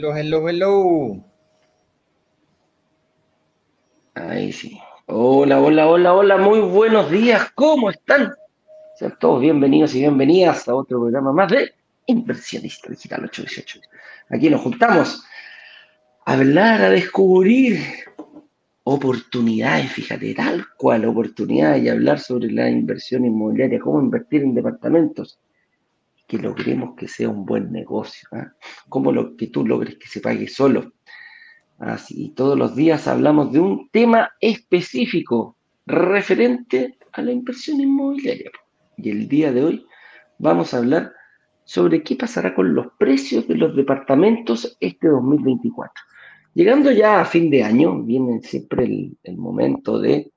Hello, hello, hello. Ahí sí. Hola, hola, hola, hola, muy buenos días, ¿cómo están? Sean todos bienvenidos y bienvenidas a otro programa más de Inversionista Digital 818. Aquí nos juntamos a hablar, a descubrir oportunidades, fíjate, tal cual oportunidades y hablar sobre la inversión inmobiliaria, cómo invertir en departamentos, que logremos que sea un buen negocio, ¿ah? cómo lo que tú logres que se pague solo. Así, todos los días hablamos de un tema específico referente a la inversión inmobiliaria. Y el día de hoy vamos a hablar sobre qué pasará con los precios de los departamentos este 2024. Llegando ya a fin de año, viene siempre el, momento de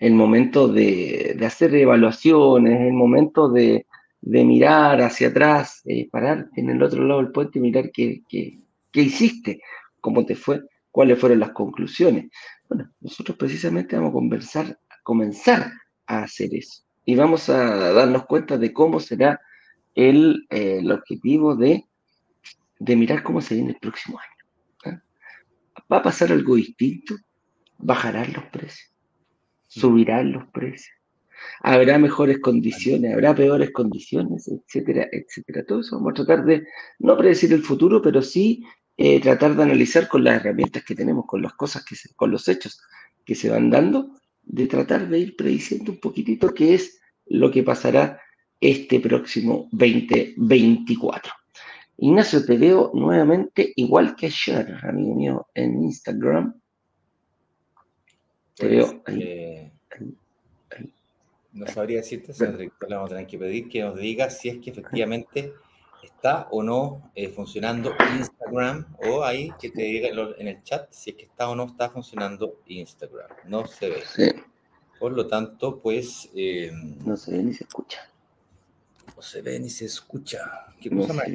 el momento de, hacer evaluaciones, el momento de, de mirar hacia atrás, eh, parar en el otro lado del puente y mirar qué, qué, qué hiciste, cómo te fue, cuáles fueron las conclusiones. Bueno, nosotros precisamente vamos a conversar, comenzar a hacer eso. Y vamos a darnos cuenta de cómo será el, eh, objetivo de, de, mirar cómo se viene el próximo año. ¿ah? ¿Va a pasar algo distinto? ¿Bajarán los precios? ¿Subirán los precios? Habrá mejores condiciones, habrá peores condiciones, etcétera, etcétera. Todo eso vamos a tratar de no predecir el futuro, pero sí eh, tratar de analizar con las herramientas que tenemos, con las cosas que se, con los hechos que se van dando, de tratar de ir prediciendo un poquitito qué es lo que pasará este próximo 2024. Ignacio, te veo nuevamente igual que ayer, amigo mío, en Instagram. Te veo pues, ahí. Eh, no sabría decirte, le vamos a tener que pedir que nos diga si es que efectivamente está o no eh, funcionando Instagram o ahí que te diga en el chat si es que está o no está funcionando Instagram. No se ve. Por lo tanto, pues... Eh, no se ve ni se escucha. No se ve ni se escucha. ¿Qué cosa más?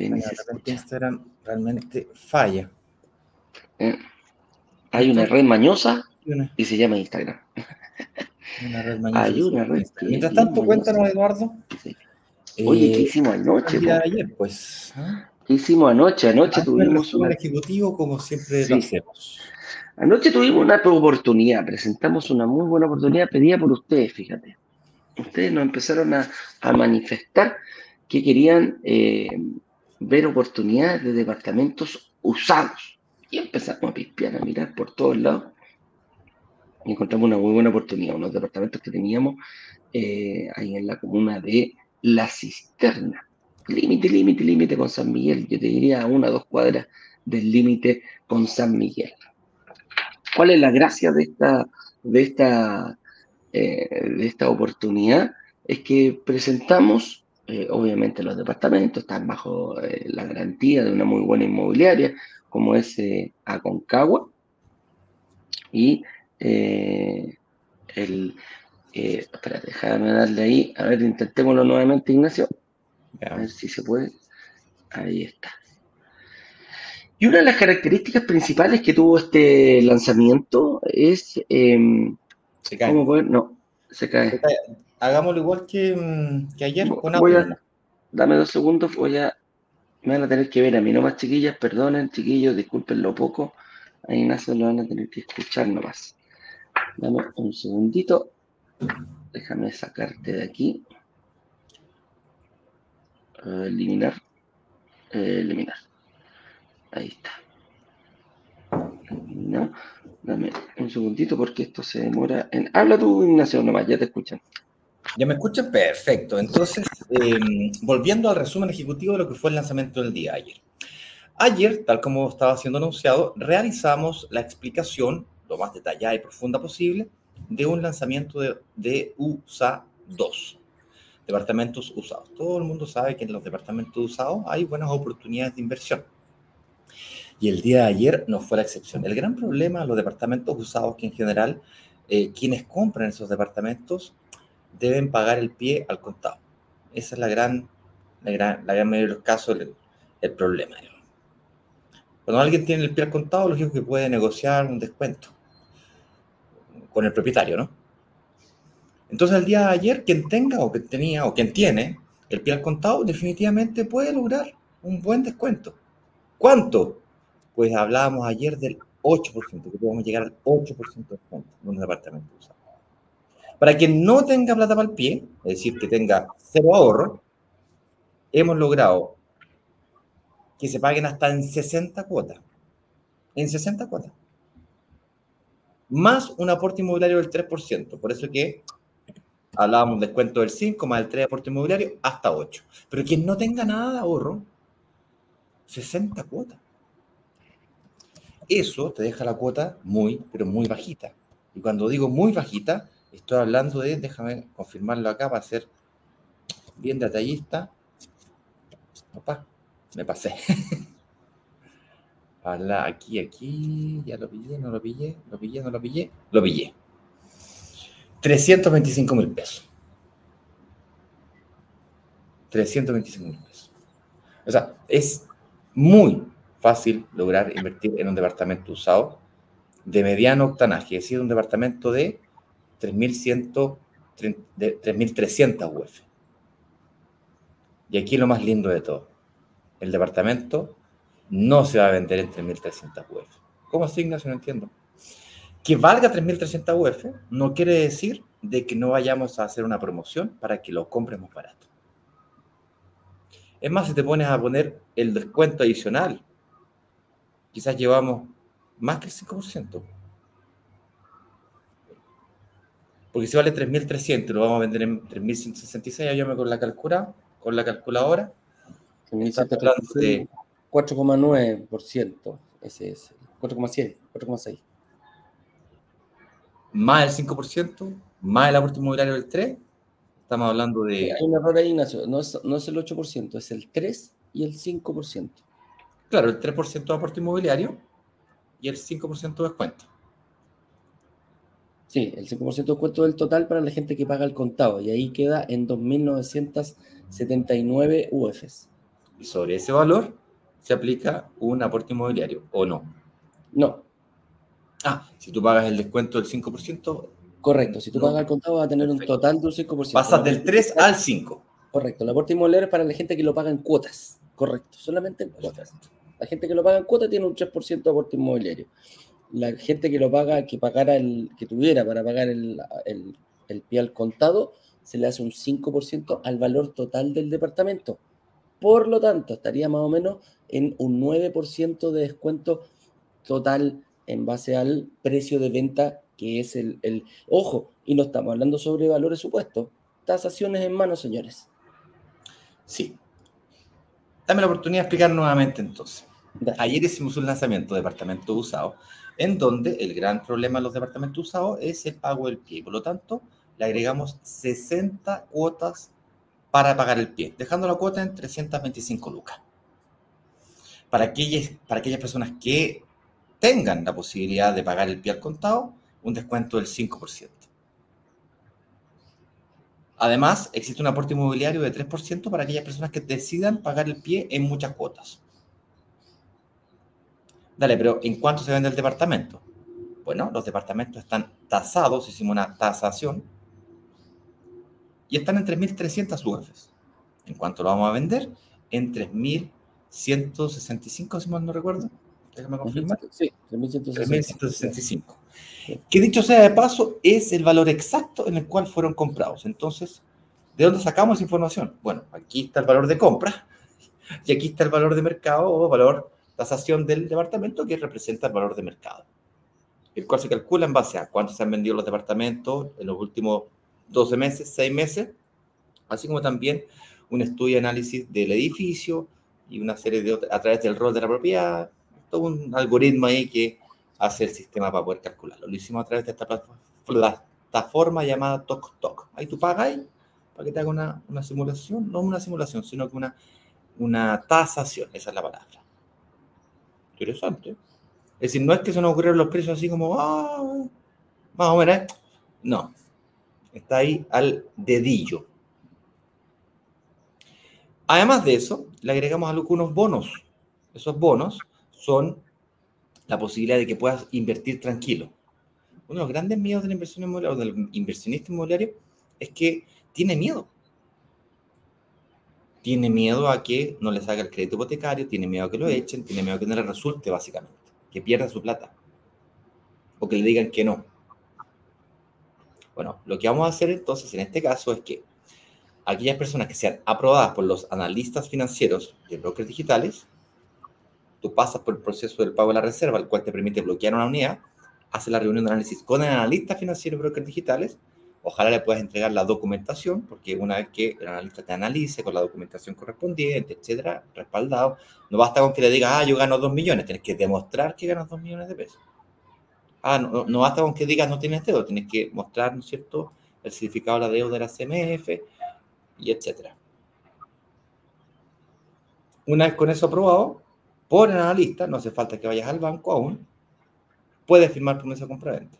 Instagram realmente falla. Eh, hay una red mañosa y se llama Instagram. Una red Hay una red. Mientras tanto, cuéntanos, Eduardo. Oye, ¿qué hicimos anoche? ayer, pues. ¿ah? ¿Qué hicimos anoche? Anoche tuvimos un ejecutivo como siempre lo hacemos. Anoche tuvimos una oportunidad, presentamos una muy buena oportunidad pedida por ustedes, fíjate. Ustedes nos empezaron a, manifestar que querían eh, ver oportunidades de departamentos usados. Y empezamos a pispear, a mirar por todos lados encontramos una muy buena oportunidad, unos departamentos que teníamos eh, ahí en la comuna de La Cisterna. Límite, límite, límite con San Miguel. Yo te diría una o dos cuadras del límite con San Miguel. ¿Cuál es la gracia de esta, de esta, eh, de esta oportunidad? Es que presentamos, eh, obviamente los departamentos están bajo la garantía de una muy buena inmobiliaria, como es Aconcagua, y eh, el, eh, espérate, déjame darle ahí. A ver, intentémoslo nuevamente, Ignacio. A ver si se puede. Ahí está. Y una de las características principales que tuvo este lanzamiento es. Em, se cae. ¿Cómo poder? No, se cae. Hagámoslo igual que, mm, que ayer con voy Dame dos segundos, voy a. Me van a tener que ver a mí nomás, chiquillas. Perdonen, chiquillos, disculpen lo poco. A Ignacio lo van a tener que escuchar nomás. Dame un segundito. Déjame sacarte de aquí. Eliminar. Eliminar. Ahí está. No, dame un segundito porque esto se demora en... Habla tú, Ignacio, nomás, ya te escuchan. ¿Ya me escuchan? Perfecto. Entonces, em, volviendo al resumen ejecutivo de lo que fue el lanzamiento del día ayer. Ayer, tal como estaba siendo anunciado, realizamos la explicación más detallada y profunda posible de un lanzamiento de, USA 2, departamentos usados. Todo el mundo sabe que en los departamentos usados hay buenas oportunidades de inversión. Y el día de ayer no fue la excepción. El gran problema de los departamentos usados que en general eh, quienes compran esos departamentos deben pagar el pie al contado. Esa es la gran, la gran, la gran mayoría de los casos el, el problema. Cuando alguien tiene el pie al contado, lógico que puede negociar un descuento con el propietario, ¿no? Entonces, el día de ayer, quien tenga o quien tenía o quien tiene el pie al contado, definitivamente puede lograr un buen descuento. ¿Cuánto? Pues hablábamos ayer del 8%, que podemos llegar al 8% de descuento en un departamento usado. Para quien no tenga plata para el pie, es decir, que tenga cero ahorro, hemos logrado que se paguen hasta en 60 cuotas. En 60 cuotas. Más un aporte inmobiliario del 3%. Por eso que hablábamos de descuento del 5 más el 3 de aporte inmobiliario hasta 8. Pero quien no tenga nada de ahorro, 60 cuotas. Eso te deja la cuota muy, pero muy bajita. Y cuando digo muy bajita, estoy hablando de, déjame confirmarlo acá para ser bien detallista. Opa, me pasé. aquí, aquí, ya lo pillé, no lo pillé, lo pillé, no lo pillé, lo pillé. 325 mil pesos. 325 mil pesos. O sea, es muy fácil lograr invertir en un departamento usado de mediano octanaje, es decir, un departamento de 3.300 UF. Y aquí lo más lindo de todo, el departamento no se va a vender en 3.300 UF. ¿Cómo así, Ignacio? No entiendo. Que valga 3.300 UF no quiere decir de que no vayamos a hacer una promoción para que lo compremos barato. Es más, si te pones a poner el descuento adicional, quizás llevamos más que el 5%. Porque si vale 3.300 lo vamos a vender en 3.166, ayúdame con la calculadora, con la calculadora. 4,9%, ese es 4,7, 4,6. Más el 5%, más el aporte inmobiliario del 3%, Estamos hablando de... Hay un error ahí, Ignacio. No es, no es el 8%, es el 3% y el 5%. Claro, el 3% de aporte inmobiliario y el 5% de descuento. Sí, el 5% de descuento del total para la gente que paga el contado. Y ahí queda en 2.979 UFs. Y sobre ese valor se aplica un aporte inmobiliario, ¿o no? No. Ah, si tú pagas el descuento del 5%, Correcto, si tú pagas al contado vas a tener un total de un 5%. Pasas del 3 al 5. Correcto, el aporte inmobiliario es para la gente que lo paga en cuotas. Correcto, solamente en cuotas. La gente que lo paga en cuotas tiene un 3% de aporte inmobiliario. La gente que lo paga, que pagara el, que tuviera para pagar el, el pie al contado, se le hace un 5% al valor total del departamento. Por lo tanto, estaría más o menos en un 9% de descuento total en base al precio de venta que es el, el, Ojo, y no estamos hablando sobre valores supuestos, tasaciones en mano, señores. Sí. Dame la oportunidad de explicar nuevamente entonces. Ayer hicimos un lanzamiento de departamento usado, en donde el gran problema de los departamentos usados es el pago del pie. Por lo tanto, le agregamos 60 cuotas para pagar el pie, dejando la cuota en 325 lucas. Para aquellas, para aquellas personas que tengan la posibilidad de pagar el pie al contado, un descuento del 5%. Además, existe un aporte inmobiliario de 3% para aquellas personas que decidan pagar el pie en muchas cuotas. Dale, pero ¿en cuánto se vende el departamento? Bueno, los departamentos están tasados, hicimos una tasación, y están en 3.300 UFs. ¿En cuánto lo vamos a vender? En 3.165, si mal no recuerdo. Déjame confirmar. Sí, 3.165. Que dicho sea de paso, es el valor exacto en el cual fueron comprados. Entonces, ¿de dónde sacamos esa información? Bueno, aquí está el valor de compra y aquí está el valor de mercado o valor tasación del departamento que representa el valor de mercado, el cual se calcula en base a cuántos se han vendido los departamentos en los últimos 12 meses, 6 meses, así como también un estudio de análisis del edificio y una serie de otras, a través del rol de la propiedad, todo un algoritmo ahí que hace el sistema para poder calcularlo. Lo hicimos a través de esta plataforma llamada TokTok. Ahí tú pagas ahí para que te haga una, una, simulación, no una simulación, sino que una, una tasación, esa es la palabra. Interesante. Es decir, no es que se nos ocurrieron los precios así como, ah, más o menos, no. Está ahí al dedillo. Además de eso, le agregamos algunos bonos. Esos bonos son la posibilidad de que puedas invertir tranquilo. Uno de los grandes miedos de la inversión inmobiliaria o del inversionista inmobiliario es que tiene miedo. tiene miedo a que no le salga el crédito hipotecario, tiene miedo a que lo echen, tiene miedo a que no le resulte, básicamente, que pierda su plata o que le digan que no. Bueno, lo que vamos a hacer entonces en este caso es que aquellas personas que sean aprobadas por los analistas financieros de brokers digitales, tú pasas por el proceso del pago de la reserva, el cual te permite bloquear una unidad, haces la reunión de análisis con el analista financiero de brokers digitales, ojalá le puedas entregar la documentación, porque una vez que el analista te analice con la documentación correspondiente, etcétera, respaldado, no basta con que le digas, ah, yo gano 2 millones, tienes que demostrar que ganas 2 millones de pesos. Ah, no, no basta con que digas no tienes deuda, tienes que mostrar, ¿no es cierto?, el certificado de la deuda de la CMF, y etcétera. Una vez con eso aprobado, por el analista, no hace falta que vayas al banco aún, puedes firmar promesa compraventa.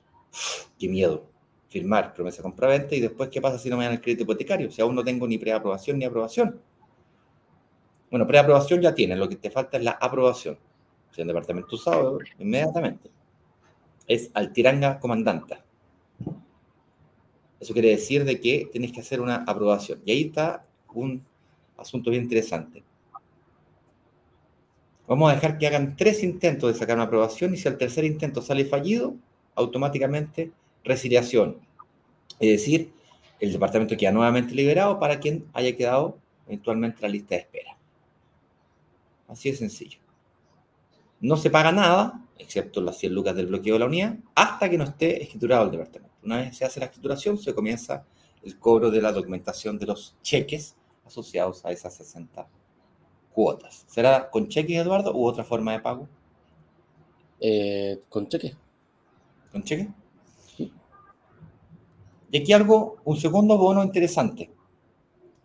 ¡Qué miedo! Firmar promesa compraventa y después, ¿qué pasa si no me dan el crédito hipotecario? Si aún no tengo ni preaprobación ni aprobación. Bueno, preaprobación ya tienes, lo que te falta es la aprobación. Si el departamento usado, inmediatamente. Es altiranga comandanta. Eso quiere decir de que tienes que hacer una aprobación. Y ahí está un asunto bien interesante. Vamos a dejar que hagan tres intentos de sacar una aprobación y si el tercer intento sale fallido, automáticamente resiliación. Es decir, el departamento queda nuevamente liberado para quien haya quedado eventualmente en la lista de espera. Así de sencillo. No se paga nada, excepto las 100 lucas del bloqueo de la unidad, hasta que no esté escriturado el departamento. Una vez se hace la escrituración, se comienza el cobro de la documentación de los cheques asociados a esas 60 cuotas. ¿Será con cheques, Eduardo, u otra forma de pago? Eh, con cheques. ¿Con cheques? Sí. Y aquí algo, un segundo bono interesante.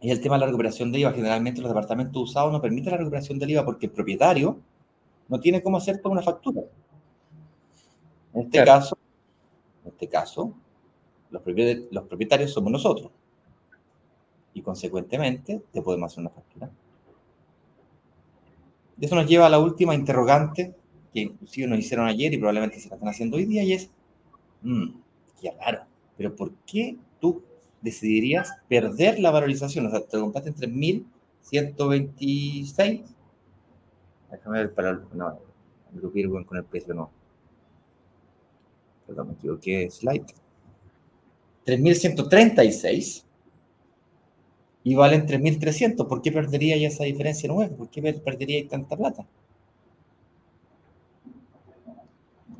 Es el tema de la recuperación de IVA. Generalmente los departamentos usados no permiten la recuperación del IVA porque el propietario no tiene cómo hacer una factura. En este caso, en este caso, los propietarios, somos nosotros. Y consecuentemente, te podemos hacer una factura. Y eso nos lleva a la última interrogante que inclusive nos hicieron ayer y probablemente se la están haciendo hoy día, y es, mmm, qué raro, pero ¿por qué tú decidirías perder la valorización? O sea, te lo compraste en 3.126. Déjame ver para... No, me con el precio, no. Perdón, me equivoqué, slide. 3.136 y valen 3.300. ¿Por qué perdería ya esa diferencia nueva? ¿Por qué perdería tanta plata?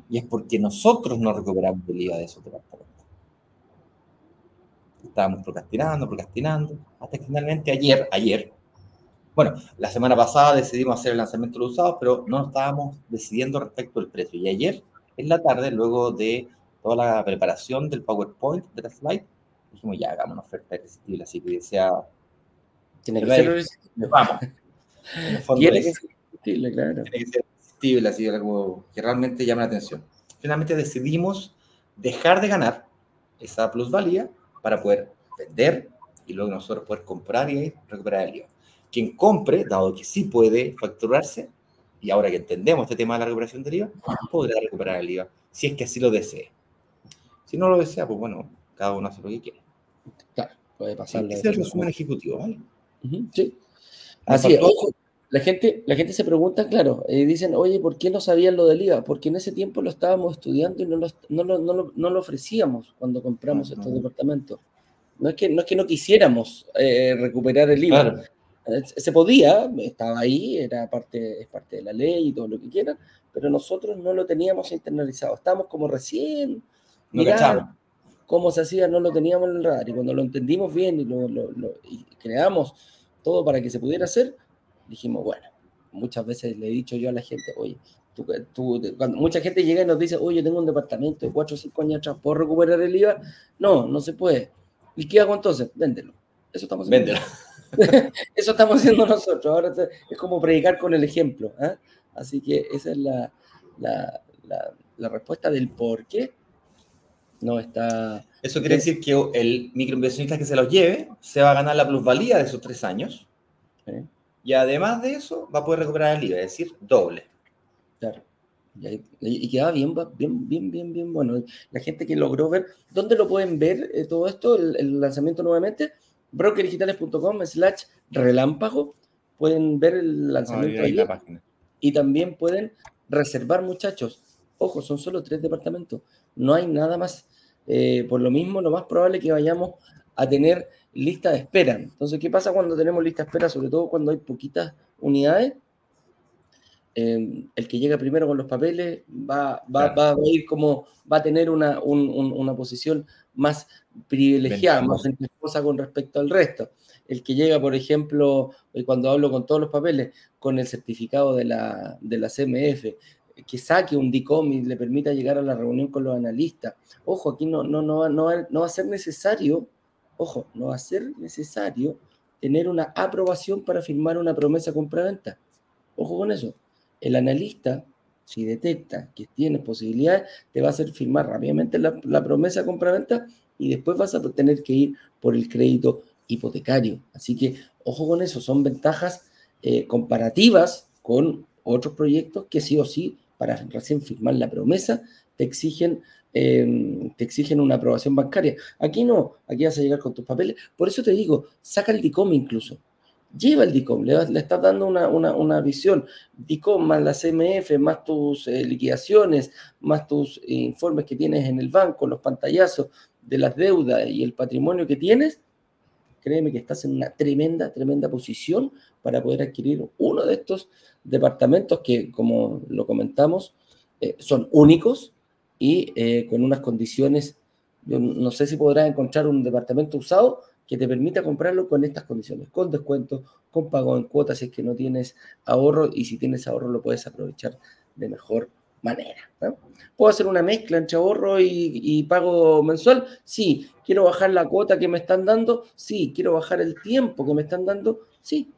Y es porque nosotros no recuperamos el IVA de esos departamentos. Estábamos procrastinando, procrastinando, hasta que finalmente ayer, ayer, bueno, la semana pasada decidimos hacer el lanzamiento de los usados, pero no estábamos decidiendo respecto al precio. Y ayer, en la tarde, luego de toda la preparación del PowerPoint de la slide, dijimos, ya, hagamos una oferta irresistible, así que sea... Tiene que ser irresistible. Vamos. Tiene que ser irresistible, claro. Tiene que ser irresistible, así algo que realmente llame la atención. Finalmente decidimos dejar de ganar esa plusvalía para poder vender y luego nosotros poder comprar y recuperar el IVA. Quien compre, dado que sí puede facturarse, y ahora que entendemos este tema de la recuperación del IVA, podrá recuperar el IVA, si es que así lo desee. Si no lo desea, pues bueno, cada uno hace lo que quiere. Claro, puede pasar. ese es el resumen ejecutivo, ¿vale? sí. Así es. la gente, la gente se pregunta, claro, eh, dicen, oye, ¿por qué no sabían lo del IVA? Porque en ese tiempo lo estábamos estudiando y no lo, no lo, no lo, no lo ofrecíamos cuando compramos estos departamentos. No es, que, no es que no quisiéramos eh, recuperar el IVA. Claro. Se podía, estaba ahí, era parte, es parte de la ley y todo lo que quieran, pero nosotros no lo teníamos internalizado. Estábamos como recién no cómo se hacía, no lo teníamos en el radar. Y cuando lo entendimos bien y, lo, creamos todo para que se pudiera hacer, dijimos, bueno, muchas veces le he dicho yo a la gente, oye, tú, cuando mucha gente llega y nos dice, oye, tengo un departamento de 4 o 5 años atrás, ¿puedo recuperar el IVA? No, no se puede. ¿Y qué hago entonces? Véndelo. Eso estamos haciendo. Véndelo. Eso estamos haciendo nosotros. Ahora es como predicar con el ejemplo. ¿eh? Así que esa es la, la, la respuesta del por qué no está... Eso quiere decir que el microinversionista que se los lleve se va a ganar la plusvalía de esos tres años. Y además de eso, va a poder recuperar el IVA, es decir, doble. Claro. Y, queda bien, bien, bien, bien, bien bueno. La gente que logró ver, ¿dónde lo pueden ver eh, todo esto, el, lanzamiento nuevamente? brokerdigitales.com slash relámpago. Pueden ver el lanzamiento ahí, y también pueden reservar, muchachos. Ojo, son solo tres departamentos. No hay nada más. Eh, por lo mismo, lo más probable es que vayamos a tener lista de espera. Entonces, ¿qué pasa cuando tenemos lista de espera? Sobre todo cuando hay poquitas unidades. Eh, el que llega primero con los papeles va, va, va, a ir como, va a tener una, una posición más privilegiada, más ventajosa con respecto al resto. El que llega, por ejemplo, eh, cuando hablo con todos los papeles, con el certificado de la, de la CMF, que saque un DICOM y le permita llegar a la reunión con los analistas. Ojo, aquí no, no, no, no, no va a ser necesario, ojo, no va a ser necesario tener una aprobación para firmar una promesa compraventa. Ojo con eso. El analista, si detecta que tienes posibilidades, te va a hacer firmar rápidamente la, la promesa compraventa y después vas a tener que ir por el crédito hipotecario. Así que ojo con eso, son ventajas eh, comparativas con otros proyectos que sí o sí, para recién firmar la promesa, te exigen, em, te exigen una aprobación bancaria. Aquí no, aquí vas a llegar con tus papeles. Por eso te digo, saca el DICOM incluso. Lleva el DICOM, le, estás dando una, visión. DICOM más la CMF, más tus eh, liquidaciones, más tus informes que tienes en el banco, los pantallazos de las deudas y el patrimonio que tienes, créeme que estás en una tremenda, tremenda posición para poder adquirir uno de estos departamentos que, como lo comentamos, eh, son únicos y eh, con unas condiciones, no sé si podrás encontrar un departamento usado que te permita comprarlo con estas condiciones, con descuento, con pago en cuotas si es que no tienes ahorro y si tienes ahorro lo puedes aprovechar de mejor manera. ¿Puedo hacer una mezcla entre ahorro y, pago mensual? Sí. ¿Quiero bajar la cuota que me están dando? Sí. ¿Quiero bajar el tiempo que me están dando? Sí.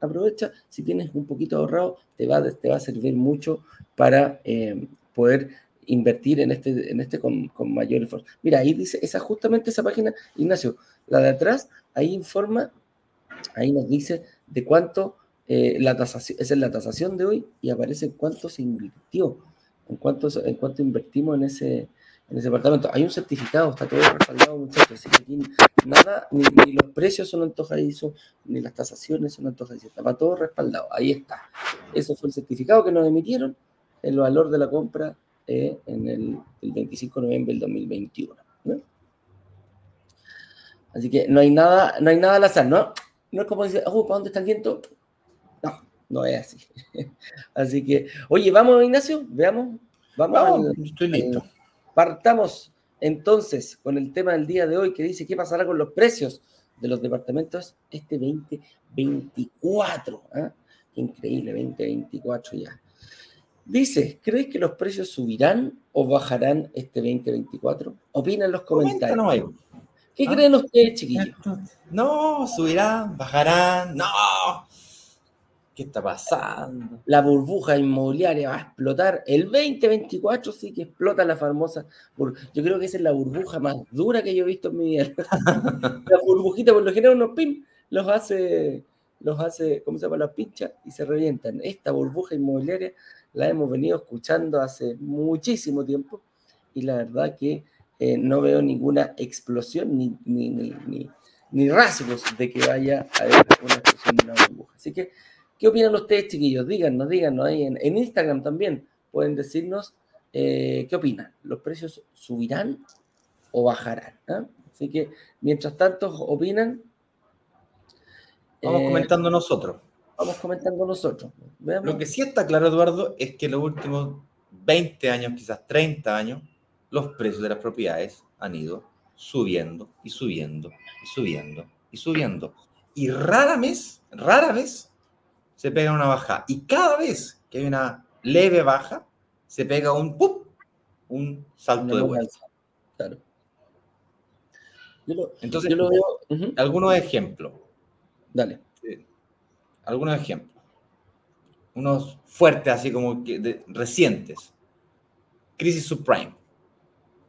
Aprovecha, si tienes un poquito ahorrado, te va, te va a servir mucho para eh, poder invertir en este, en este con, mayor esfuerzo. Mira, ahí dice, esa justamente esa página, Ignacio, la de atrás, ahí informa, ahí nos dice de cuánto eh, la tasación, esa es la tasación de hoy y aparece cuánto se invirtió en cuánto, en cuánto invertimos en ese, en ese departamento. Hay un certificado, está todo respaldado, muchachos. Así que aquí nada, ni, los precios son antojadizos, ni las tasaciones son antojadizas. Estaba todo respaldado. Ahí está. Eso fue el certificado que nos emitieron, el valor de la compra eh, en el, 25 de noviembre del 2021. Así que no hay nada, no hay nada al azar, ¿no? No es como decir, oh, ¿para dónde está el viento? no es así. así que, oye, vamos, Ignacio, veamos. Vamos, estoy listo. partamos entonces con el tema del día de hoy que dice qué pasará con los precios de los departamentos este 2024. ¿eh? Increíble, 2024 ya. Dice, ¿crees que los precios subirán o bajarán este 2024? Opina en los comentarios. ¿Qué ¿Ah? creen ustedes, chiquillos? No, subirán, bajarán, no. ¿Qué está pasando? La burbuja inmobiliaria va a explotar. El 2024 sí que explota la famosa. Yo creo que esa es la burbuja más dura que yo he visto en mi vida. la burbujita, por lo general, unos pim, los hace, los hace, ¿cómo se llama? Los pincha y se revientan. Esta burbuja inmobiliaria la hemos venido escuchando hace muchísimo tiempo y la verdad que eh, no veo ninguna explosión ni, ni, ni, ni, rasgos de que vaya a haber una explosión de una burbuja. Así que ¿Qué opinan ustedes, chiquillos? Díganos, díganos ahí en, Instagram también. Pueden decirnos eh, qué opinan. ¿Los precios subirán o bajarán? ¿Ah? Así que, mientras tanto, opinan. Vamos eh, comentando nosotros. Vamos comentando nosotros. Lo que sí está claro, Eduardo, es que en los últimos 20 años, quizás 30 años, los precios de las propiedades han ido subiendo y subiendo y subiendo y subiendo. Y rara vez, rara vez se pega una baja. Y cada vez que hay una leve baja, se pega un un salto de vuelta. Claro. Entonces, yo lo veo. Algunos ejemplos. Dale. Algunos ejemplos. Unos fuertes, así como que recientes. Crisis subprime.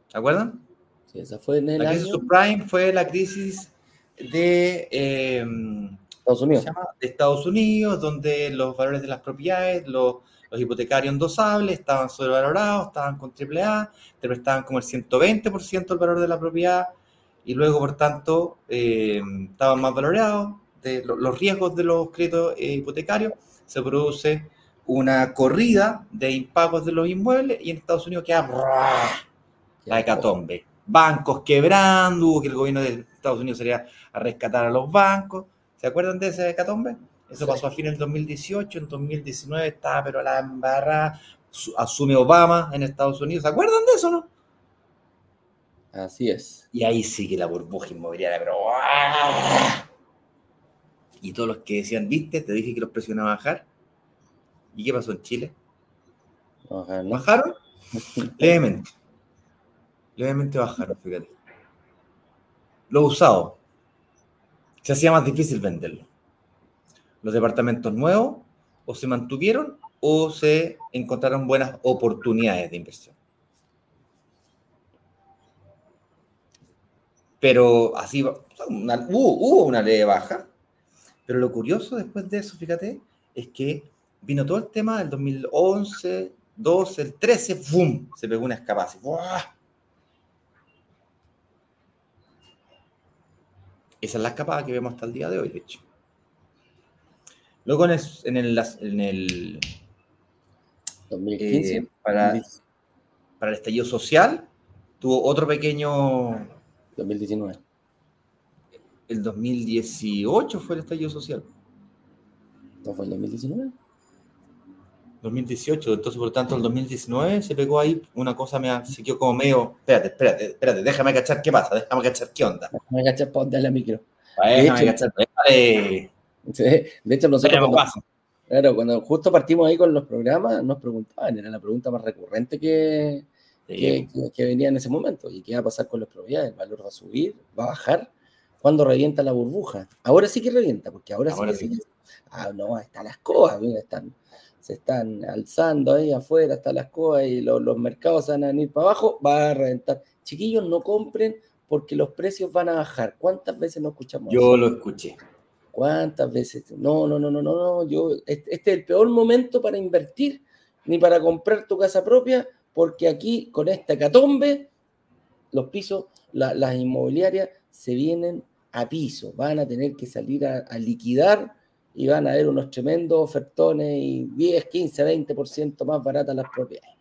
¿Se acuerdan? Sí, esa fue en el La crisis subprime fue la crisis de. Eh, Estados Unidos. de Estados Unidos, donde los valores de las propiedades, los, hipotecarios endosables estaban sobrevalorados, estaban con AAA, te prestaban como el 120% del valor de la propiedad, y luego, por tanto, eh, estaban más valorados de los riesgos de los créditos eh, hipotecarios, se produce una corrida de impagos de los inmuebles y en Estados Unidos queda la hecatombe. Bancos quebrando, hubo que el gobierno de Estados Unidos sería a rescatar a los bancos. ¿Se acuerdan de ese hecatombe? Eso pasó a fines del 2018, en 2019 estaba, pero la embarra asume Obama en Estados Unidos. ¿Se acuerdan de eso, no? Así es. Y ahí sigue la burbuja inmobiliaria, pero Y todos los que decían, viste, te dije que los precios iban a bajar. ¿Y qué pasó en Chile? ¿Bajaron? Levemente. Levemente bajaron, fíjate. Lo usado. Se hacía más difícil venderlo. Los departamentos nuevos o se mantuvieron o se encontraron buenas oportunidades de inversión. Pero así hubo, una ley baja, pero lo curioso después de eso, fíjate, es que vino todo el tema del 2011, 12, el 13, ¡bum! Se pegó una escapada Esa es la escapada que vemos hasta el día de hoy, de hecho. Luego en el, en el, 2015, eh, para, para el estallido social, tuvo otro pequeño 2019. El 2018 fue el estallido social. ¿No fue el 2019? 2018, entonces por lo tanto el 2019 se pegó ahí una cosa, me se quedó como medio, espérate, espérate, espérate, déjame cachar qué pasa, déjame cachar qué onda. Déjame cachar para darle la micro. Déjame cachar, déjame. de hecho nosotros cuando, claro, cuando justo partimos ahí con los programas, nos preguntaban, era la pregunta más recurrente que, que, venía en ese momento. ¿Y qué va a pasar con las propiedades? ¿El valor va a subir? ¿Va a bajar? ¿Cuándo revienta la burbuja? Ahora sí que revienta, porque ahora, sí que... Ah, no, están las coas, están, se están alzando ahí afuera, están las coas y los, los mercados van a ir para abajo, va a reventar. Chiquillos, no compren porque los precios van a bajar. ¿Cuántas veces no escuchamos? Yo lo escuché. ¿Cuántas veces? No, no, no, no, no, no. Yo, este, este es el peor momento para invertir ni para comprar tu casa propia porque aquí con esta catombe, los pisos, las inmobiliarias se vienen a piso, van a tener que salir a, liquidar y van a haber unos tremendos ofertones y 10, 15, 20% más baratas las propiedades.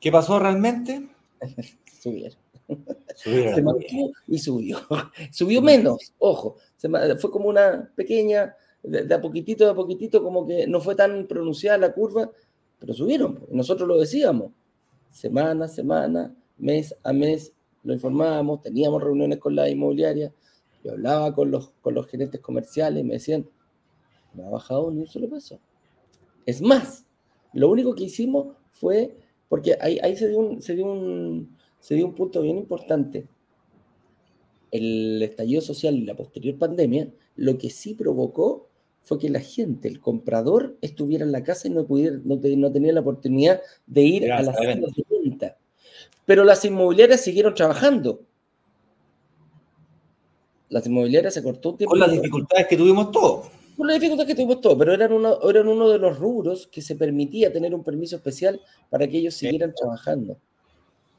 ¿Qué pasó realmente? Subieron. se mantuvo y subió. Subió menos, ojo. fue como una pequeña, de, a poquitito, de a poquitito, como que no fue tan pronunciada la curva, pero subieron. Nosotros lo decíamos, semana a semana, mes a mes, lo informábamos, teníamos reuniones con la inmobiliaria, yo hablaba con los, con los gerentes comerciales y me decían, no ha bajado ni un solo peso. Es más, lo único que hicimos fue, porque ahí, ahí se, dio un, se, dio un, se dio un punto bien importante. El estallido social y la posterior pandemia, lo que sí provocó fue que la gente, el comprador, estuviera en la casa y no, pudiera, no, tenía la oportunidad de ir a las salas de venta. Pero las inmobiliarias siguieron trabajando. Las inmobiliarias se cortó un tiempo. Con las dificultades que tuvimos todos. Con las dificultades que tuvimos todos, pero eran uno, eran uno de los rubros que se permitía tener un permiso especial para que ellos siguieran trabajando.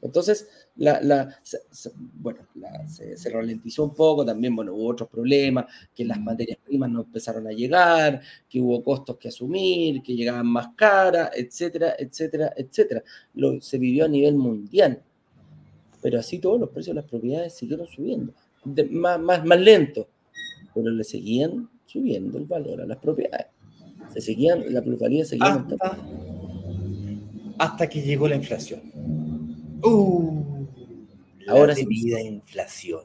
Entonces, la, bueno, se, ralentizó un poco, también bueno, hubo otros problemas, que las materias primas no empezaron a llegar, que hubo costos que asumir, que llegaban más caras, etcétera, etcétera, etcétera. Lo, se vivió a nivel mundial. Pero así todos los precios de las propiedades siguieron subiendo, más, más, más lento, pero le seguían subiendo el valor a las propiedades. Se seguían, la plusvalía seguía hasta, hasta que llegó la inflación. Uh, ahora sí. Vida inflación.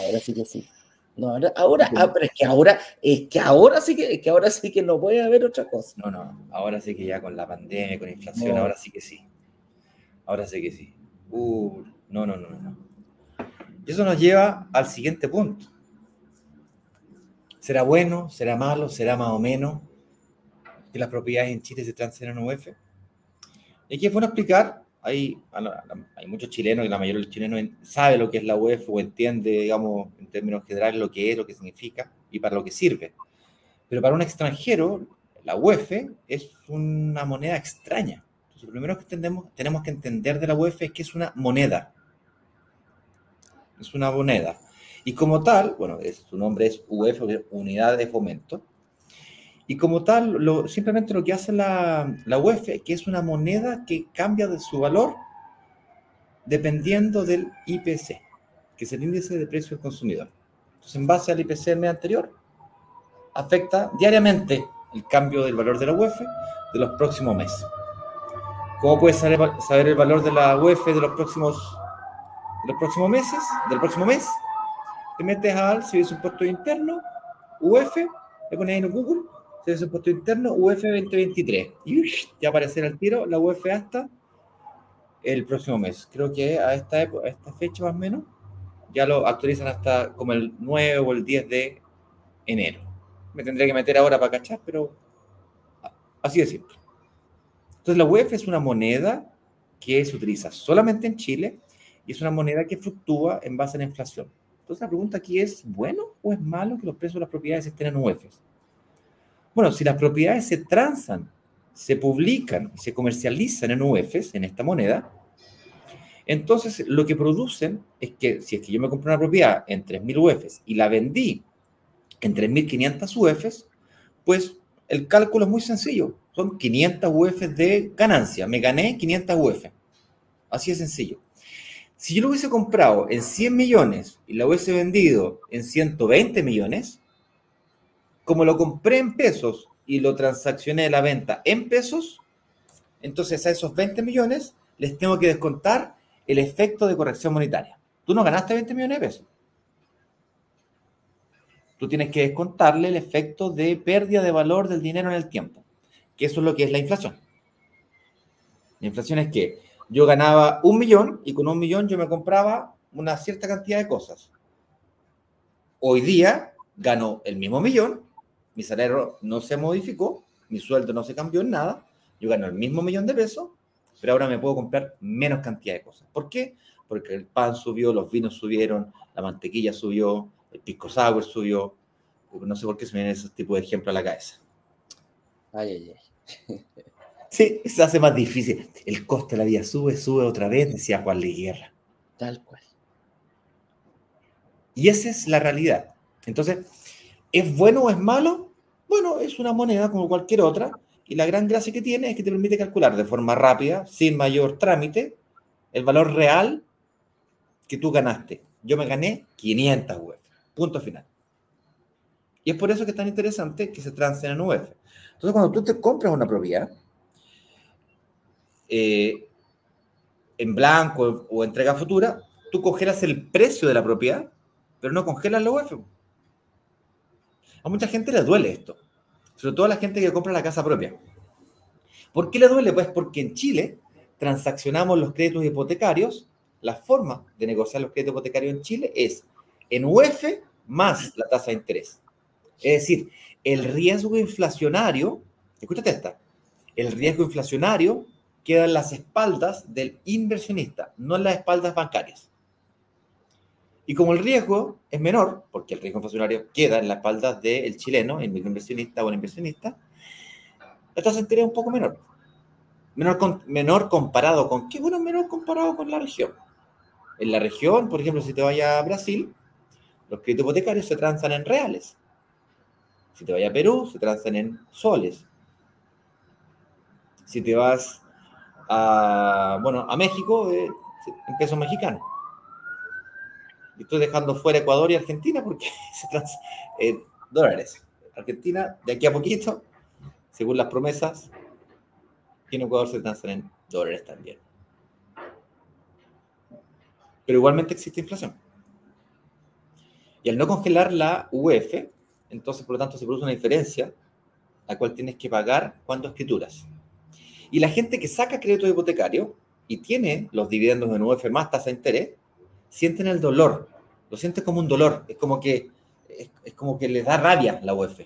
ahora sí que sí. No, ahora, ahora ah, pero es que ahora, es que ahora sí que, que ahora sí que no puede haber otra cosa. No, no, ahora sí que ya con la pandemia, con la inflación, ahora sí que sí. Ahora sí que sí. Uh, no, no, no, no. Y eso nos lleva al siguiente punto. ¿Será bueno? ¿Será malo? ¿Será más o menos que las propiedades en Chile se transfieren a UF? Y aquí es bueno explicar hay, hay muchos chilenos y la mayoría de los chilenos sabe lo que es la UEF o entiende, digamos, en términos generales lo que es, lo que significa y para lo que sirve. Pero para un extranjero, la UEF es una moneda extraña. Entonces, lo primero que entendemos, tenemos que entender de la UEF es que es una moneda. es una moneda. Y como tal, bueno, su nombre es UF, Unidad de Fomento. Y como tal, lo, simplemente lo que hace la, la UF es que es una moneda que cambia de su valor dependiendo del IPC, que es el índice de precio del consumidor. Entonces, en base al IPC del mes anterior, afecta diariamente el cambio del valor de la UF de los próximos meses. ¿Cómo puedes saber, saber el valor de la UF de los próximos, de los próximos meses, del próximo mes? te metes al Servicio de Impuesto Interno, UF, le pones en Google, De Impuesto Interno, UF 2023. Y ya aparecerá el tiro la UF hasta el próximo mes. Creo que a esta, época, a esta fecha más o menos, ya lo actualizan hasta como el 9 o el 10 de enero. Me tendré que meter ahora para cachar, pero así de simple. Entonces la UF es una moneda que se utiliza solamente en Chile y es una moneda que fluctúa en base a la inflación. Entonces la pregunta aquí es, ¿bueno o es malo que los precios de las propiedades estén en UEFs? Bueno, si las propiedades se transan, se publican y se comercializan en UEFs, en esta moneda, entonces lo que producen es que si es que yo me compré una propiedad en 3.000 UEFs y la vendí en 3.500 UEFs, pues el cálculo es muy sencillo. Son 500 UEFs de ganancia. Me gané 500 UEFs. Así de sencillo. Si yo lo hubiese comprado en 100 millones y la hubiese vendido en 120 millones, como lo compré en pesos y lo transaccioné la venta en pesos, entonces a esos 20 millones les tengo que descontar el efecto de corrección monetaria. Tú no ganaste 20 millones de pesos. Tú tienes que descontarle el efecto de pérdida de valor del dinero en el tiempo, que eso es lo que es la inflación. La inflación es que yo ganaba un millón y con un millón yo me compraba una cierta cantidad de cosas. Hoy día gano el mismo millón, mi salario no se modificó, mi sueldo no se cambió en nada, yo gano el mismo millón de pesos, pero ahora me puedo comprar menos cantidad de cosas. ¿Por qué? Porque el pan subió, los vinos subieron, la mantequilla subió, el pisco sour subió. No sé por qué se me vienen esos tipos de ejemplos a la cabeza. Ay, ay, ay. Sí, se hace más difícil. El coste de la vida sube, sube otra vez, decía Juan Guerra. Tal cual. Y esa es la realidad. Entonces, ¿es bueno o es malo? Bueno, es una moneda como cualquier otra. Y la gran gracia que tiene es que te permite calcular de forma rápida, sin mayor trámite, el valor real que tú ganaste. Yo me gané 500 UF. Punto final. Y es por eso que es tan interesante que se transen en UF. Entonces, cuando tú te compras una propiedad, eh, en blanco o entrega futura, tú congelas el precio de la propiedad, pero no congelas la UF. A mucha gente le duele esto, sobre todo a la gente que compra la casa propia. ¿Por qué le duele? Pues porque en Chile transaccionamos los créditos hipotecarios, la forma de negociar los créditos hipotecarios en Chile es en UF más la tasa de interés. Es decir, el riesgo inflacionario, escúchate esta, el riesgo inflacionario queda en las espaldas del inversionista, no en las espaldas bancarias. Y como el riesgo es menor, porque el riesgo inflacionario queda en las espaldas del chileno, el microinversionista o el inversionista, la tasa de interés es un poco menor. Menor, menor comparado con, ¿qué bueno menor comparado con la región? En la región, por ejemplo, si te vayas a Brasil, los créditos hipotecarios se transan en reales. Si te vayas a Perú, se transan en soles. Si te vas a, bueno, a México eh, en pesos mexicanos. Estoy dejando fuera Ecuador y Argentina porque se trans, eh, dólares. Argentina, de aquí a poquito, según las promesas, y en Ecuador se transan en dólares también. Pero igualmente existe inflación. Y al no congelar la UF, entonces por lo tanto se produce una diferencia, la cual tienes que pagar cuando escrituras. Y la gente que saca crédito hipotecario y tiene los dividendos en UF más tasa de interés, sienten el dolor, lo sienten como un dolor, es como que, es, como que les da rabia la UF.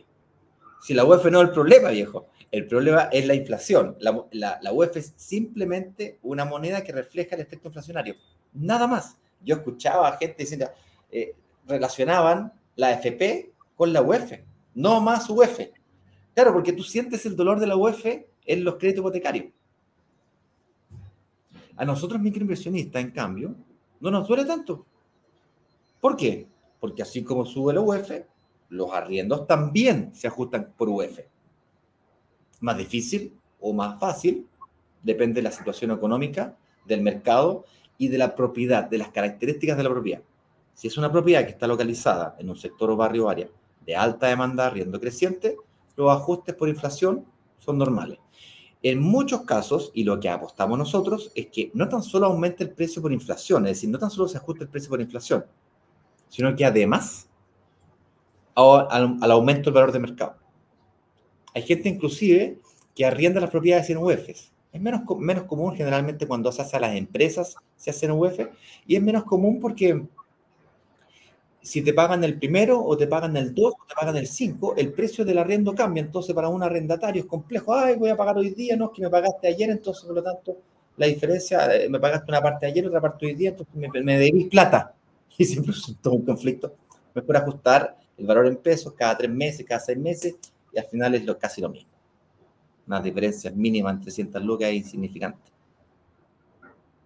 Si la UF no es el problema, viejo, el problema es la inflación. La, la, UF es simplemente una moneda que refleja el efecto inflacionario. Nada más. Yo escuchaba a gente diciendo, eh, relacionaban la FP con la UF, no más UF. Claro, porque tú sientes el dolor de la UF en los créditos hipotecarios. A nosotros microinversionistas, en cambio, no nos duele tanto. ¿Por qué? Porque así como sube la UF, los arriendos también se ajustan por UF. Más difícil o más fácil, depende de la situación económica, del mercado y de la propiedad, de las características de la propiedad. Si es una propiedad que está localizada en un sector o barrio o área de alta demanda, arriendo creciente, los ajustes por inflación son normales. En muchos casos, y lo que apostamos nosotros, es que no tan solo aumente el precio por inflación, es decir, no tan solo se ajuste el precio por inflación, sino que además al, al aumento del valor de mercado. Hay gente inclusive que arrienda las propiedades en UEFs. Es menos, menos común generalmente cuando se hace a las empresas, se hace en UEF, y es menos común porque si te pagan el primero o te pagan el 2 o te pagan el 5, el precio del arriendo cambia. Entonces, para un arrendatario es complejo. Ay, voy a pagar hoy día, no, es que me pagaste ayer, entonces, por lo tanto, la diferencia, eh, me pagaste una parte ayer, otra parte hoy día, entonces me, me debís plata. Y siempre es todo un conflicto. Mejor ajustar el valor en pesos cada tres meses, cada seis meses, y al final es lo, casi lo mismo. Una diferencia mínima entre 300 lucas es insignificante.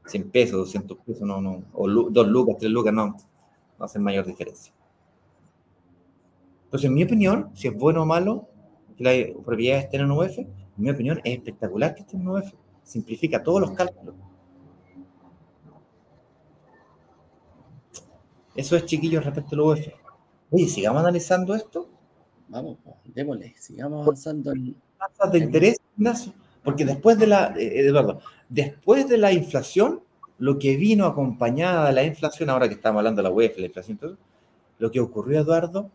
100 pesos, 200 pesos, no, no, o 2 lucas, 3 lucas, no no hacen mayor diferencia. Entonces, en mi opinión, si es bueno o malo que las propiedades estén en UF, en mi opinión es espectacular que estén en UF. Simplifica todos los cálculos. Eso es, chiquillos, respecto al UF. Oye, sigamos analizando esto. Vamos, démosle, sigamos avanzando en. Tasas de interés, Ignacio. Porque después de la, eh, Eduardo, después de la inflación, lo que vino acompañada de la inflación, ahora que estamos hablando de la UEF, la inflación, todo, lo que ocurrió, Eduardo,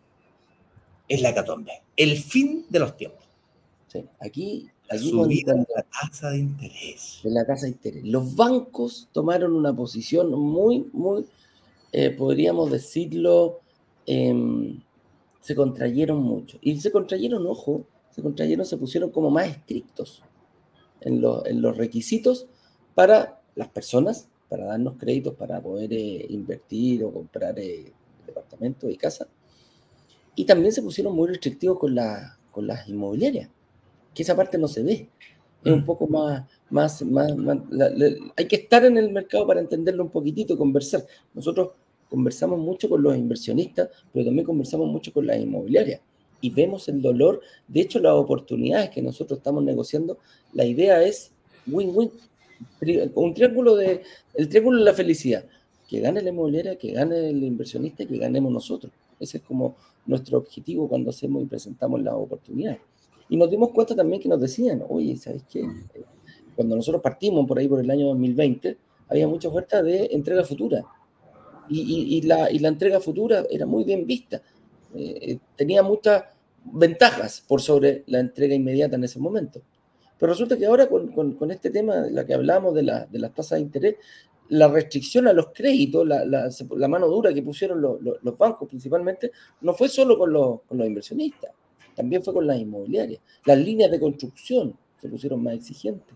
es la hecatombe, el fin de los tiempos. Sí, aquí, aquí subida de la tasa de interés. De la tasa de interés. Los bancos tomaron una posición muy, muy, eh, podríamos decirlo, em, se contrayeron mucho. Y se contrayeron, ojo, se contrayeron, se pusieron como más estrictos en, en los requisitos para las personas para darnos créditos para poder eh, invertir o comprar eh, departamentos y casas. Y también se pusieron muy restrictivos con, la, con las inmobiliarias, que esa parte no se ve. Es un mm. poco más, más, más, hay que estar en el mercado para entenderlo un poquitito, conversar. Nosotros conversamos mucho con los inversionistas, pero también conversamos mucho con las inmobiliarias y vemos el dolor. De hecho, las oportunidades que nosotros estamos negociando, la idea es win-win un triángulo de, el triángulo de la felicidad, que gane la inmobiliaria, que gane el inversionista y que ganemos nosotros. Ese es como nuestro objetivo cuando hacemos y presentamos las oportunidades. Y nos dimos cuenta también que nos decían, oye, ¿sabes qué? Cuando nosotros partimos por ahí por el año 2020, había mucha oferta de entrega futura. Y, y, la, y la, entrega futura era muy bien vista. Eh, tenía muchas ventajas por sobre la entrega inmediata en ese momento. Pero resulta que ahora con, este tema, la que hablamos de, la, de las tasas de interés, la restricción a los créditos, la, mano dura que pusieron los, bancos principalmente, no fue solo con los, con los inversionistas, también fue con las inmobiliarias. Las líneas de construcción se pusieron más exigentes.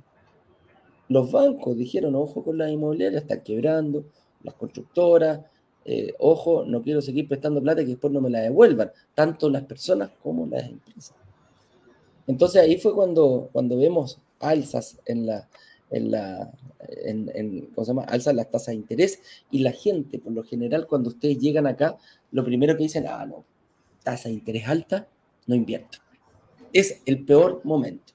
Los bancos dijeron, ojo con las inmobiliarias, están quebrando, las constructoras, eh, ojo, no quiero seguir prestando plata que después no me la devuelvan, tanto las personas como las empresas. Entonces ahí fue cuando, cuando vemos alzas en la, en la, en, ¿cómo se llama? Alzas las tasas de interés y la gente, por lo general, cuando ustedes llegan acá, lo primero que dicen, ah, no, tasa de interés alta, no invierto. Es el peor momento.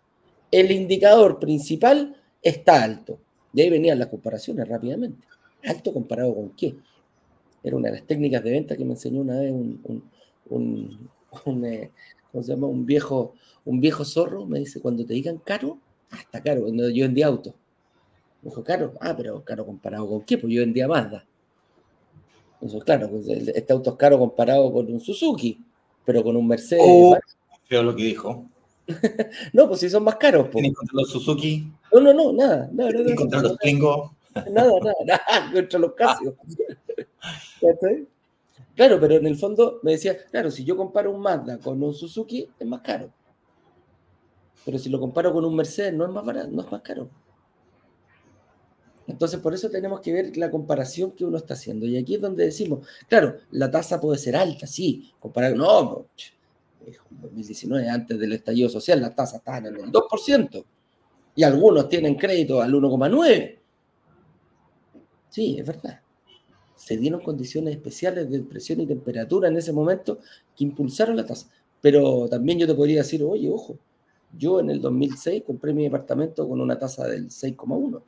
El indicador principal está alto. De ahí venían las comparaciones rápidamente. ¿Alto comparado con qué? Era una de las técnicas de venta que me enseñó una vez un, un, eh, ¿cómo se llama? Un viejo, un viejo zorro me dice, cuando te digan caro, ah, está caro, cuando yo vendía auto. Me dijo, caro, ah, pero caro comparado con qué, pues yo vendía Mazda. Entonces, claro, pues este auto es caro comparado con un Suzuki, pero con un Mercedes. Oh, feo lo que dijo. no, pues si son más caros. Pues. contra los Suzuki? No, no, no, nada. nada, nada contra los Twingo? Nada, nada, nada, contra los Casio. Claro, pero en el fondo me decía, claro, si yo comparo un Mazda con un Suzuki, es más caro. Pero si lo comparo con un Mercedes, no es más barato, no es más caro. Entonces, por eso tenemos que ver la comparación que uno está haciendo. Y aquí es donde decimos, claro, la tasa puede ser alta, sí, comparado, no, en 2019, antes del estallido social, la tasa estaba en el 2%. Y algunos tienen crédito al 1,9%. Sí, es verdad. Se dieron condiciones especiales de presión y temperatura en ese momento que impulsaron la tasa. Pero también yo te podría decir, oye, ojo, yo en el 2006 compré mi departamento con una tasa del 6,1.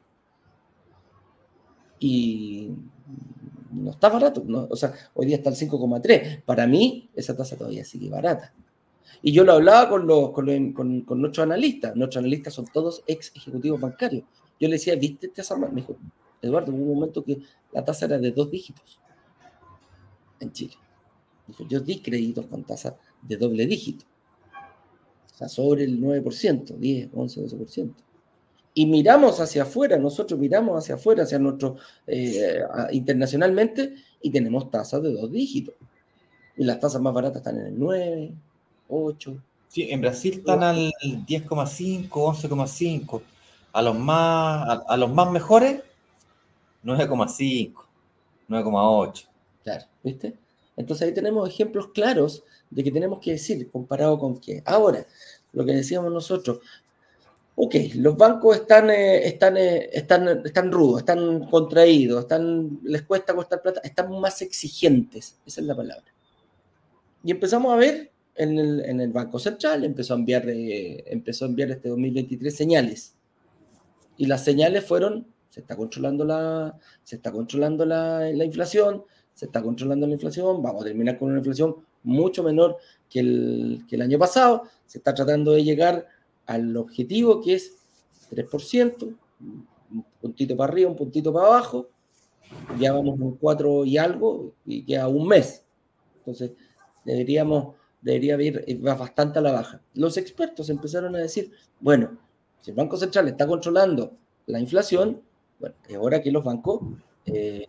Y no está barato, o sea, hoy día está el 5,3. Para mí, esa tasa todavía sigue barata. Y yo lo hablaba con, los, con, con, nuestros analistas. Nuestros analistas son todos ex ejecutivos bancarios. Yo le decía, ¿viste tasa? Me dijo, Eduardo, hubo un momento que la tasa era de dos dígitos en Chile. Dijo, yo di créditos con tasa de doble dígito. O sea, sobre el 9%, 10, 11, 12%. Y miramos hacia afuera, nosotros miramos hacia afuera, hacia nuestro, eh, internacionalmente, y tenemos tasas de dos dígitos. Y las tasas más baratas están en el 9, 8. Sí, en Brasil están al 10,5, 11,5. A los más, a, los más mejores, 9,5, 9,8. Claro, ¿viste? Entonces ahí tenemos ejemplos claros de que tenemos que decir, comparado con qué. Ahora, lo que decíamos nosotros, ok, los bancos están, eh, están, eh, están, están rudos, están contraídos, están, les cuesta costar plata, están más exigentes, esa es la palabra. Y empezamos a ver en el, Banco Central, empezó a enviar, eh, empezó a enviar este 2023 señales. Y las señales fueron, se está controlando la, se está controlando la, inflación, se está controlando la inflación, vamos a terminar con una inflación mucho menor que el, que el año pasado, se está tratando de llegar al objetivo que es 3%, un puntito para arriba, un puntito para abajo, ya vamos un 4 y algo, y queda un mes. Entonces, deberíamos debería ir bastante a la baja. Los expertos empezaron a decir, bueno, si el Banco Central está controlando la inflación, bueno, es hora que los bancos eh,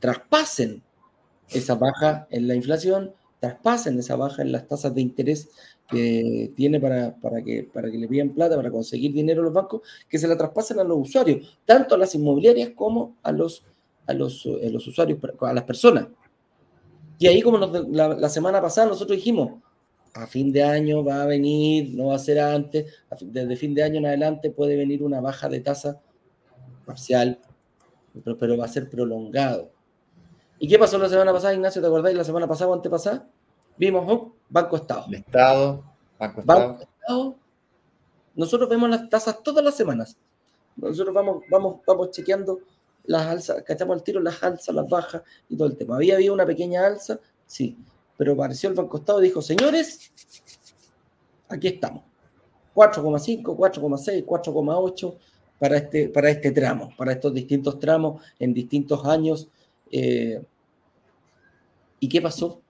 traspasen esa baja en la inflación, traspasen esa baja en las tasas de interés que tiene para, para, que, para que le pidan plata, para conseguir dinero a los bancos, que se la traspasen a los usuarios, tanto a las inmobiliarias como a los, a los, a los usuarios, a las personas. Y ahí, como la, semana pasada, nosotros dijimos, a fin de año va a venir, no va a ser antes, desde fin de año en adelante puede venir una baja de tasa parcial, pero, va a ser prolongado. ¿Y qué pasó la semana pasada, Ignacio? ¿Te acordáis? La semana pasada o antepasada, vimos oh, Banco Estado. El Estado, Banco Estado. Banco Estado. Nosotros vemos las tasas todas las semanas. Nosotros vamos, vamos, vamos chequeando las alzas, cachamos al tiro las alzas, las bajas y todo el tema. Había habido una pequeña alza, sí, pero apareció el Banco Estado y dijo, señores, aquí estamos. 4,5, 4,6, 4,8 para este, para este tramo, para estos distintos tramos en distintos años. Eh, ¿Y qué pasó?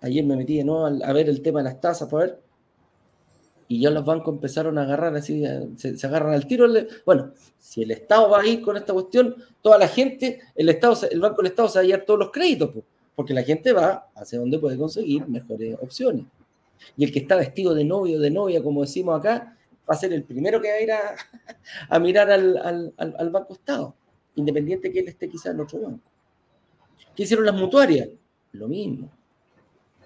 Ayer me metí de nuevo a ver el tema de las tasas para ver y ya los bancos empezaron a agarrar así, se, agarran al tiro. Bueno, si el Estado va a ir con esta cuestión, toda la gente, el Estado, el Banco del Estado se va a llevar todos los créditos, porque la gente va hacia donde puede conseguir mejores opciones. Y el que está vestido de novio, de novia, como decimos acá, va a ser el primero que va a ir a, mirar al, al, Banco Estado, independiente que él esté quizás en otro banco. ¿Qué hicieron las mutuarias? Lo mismo.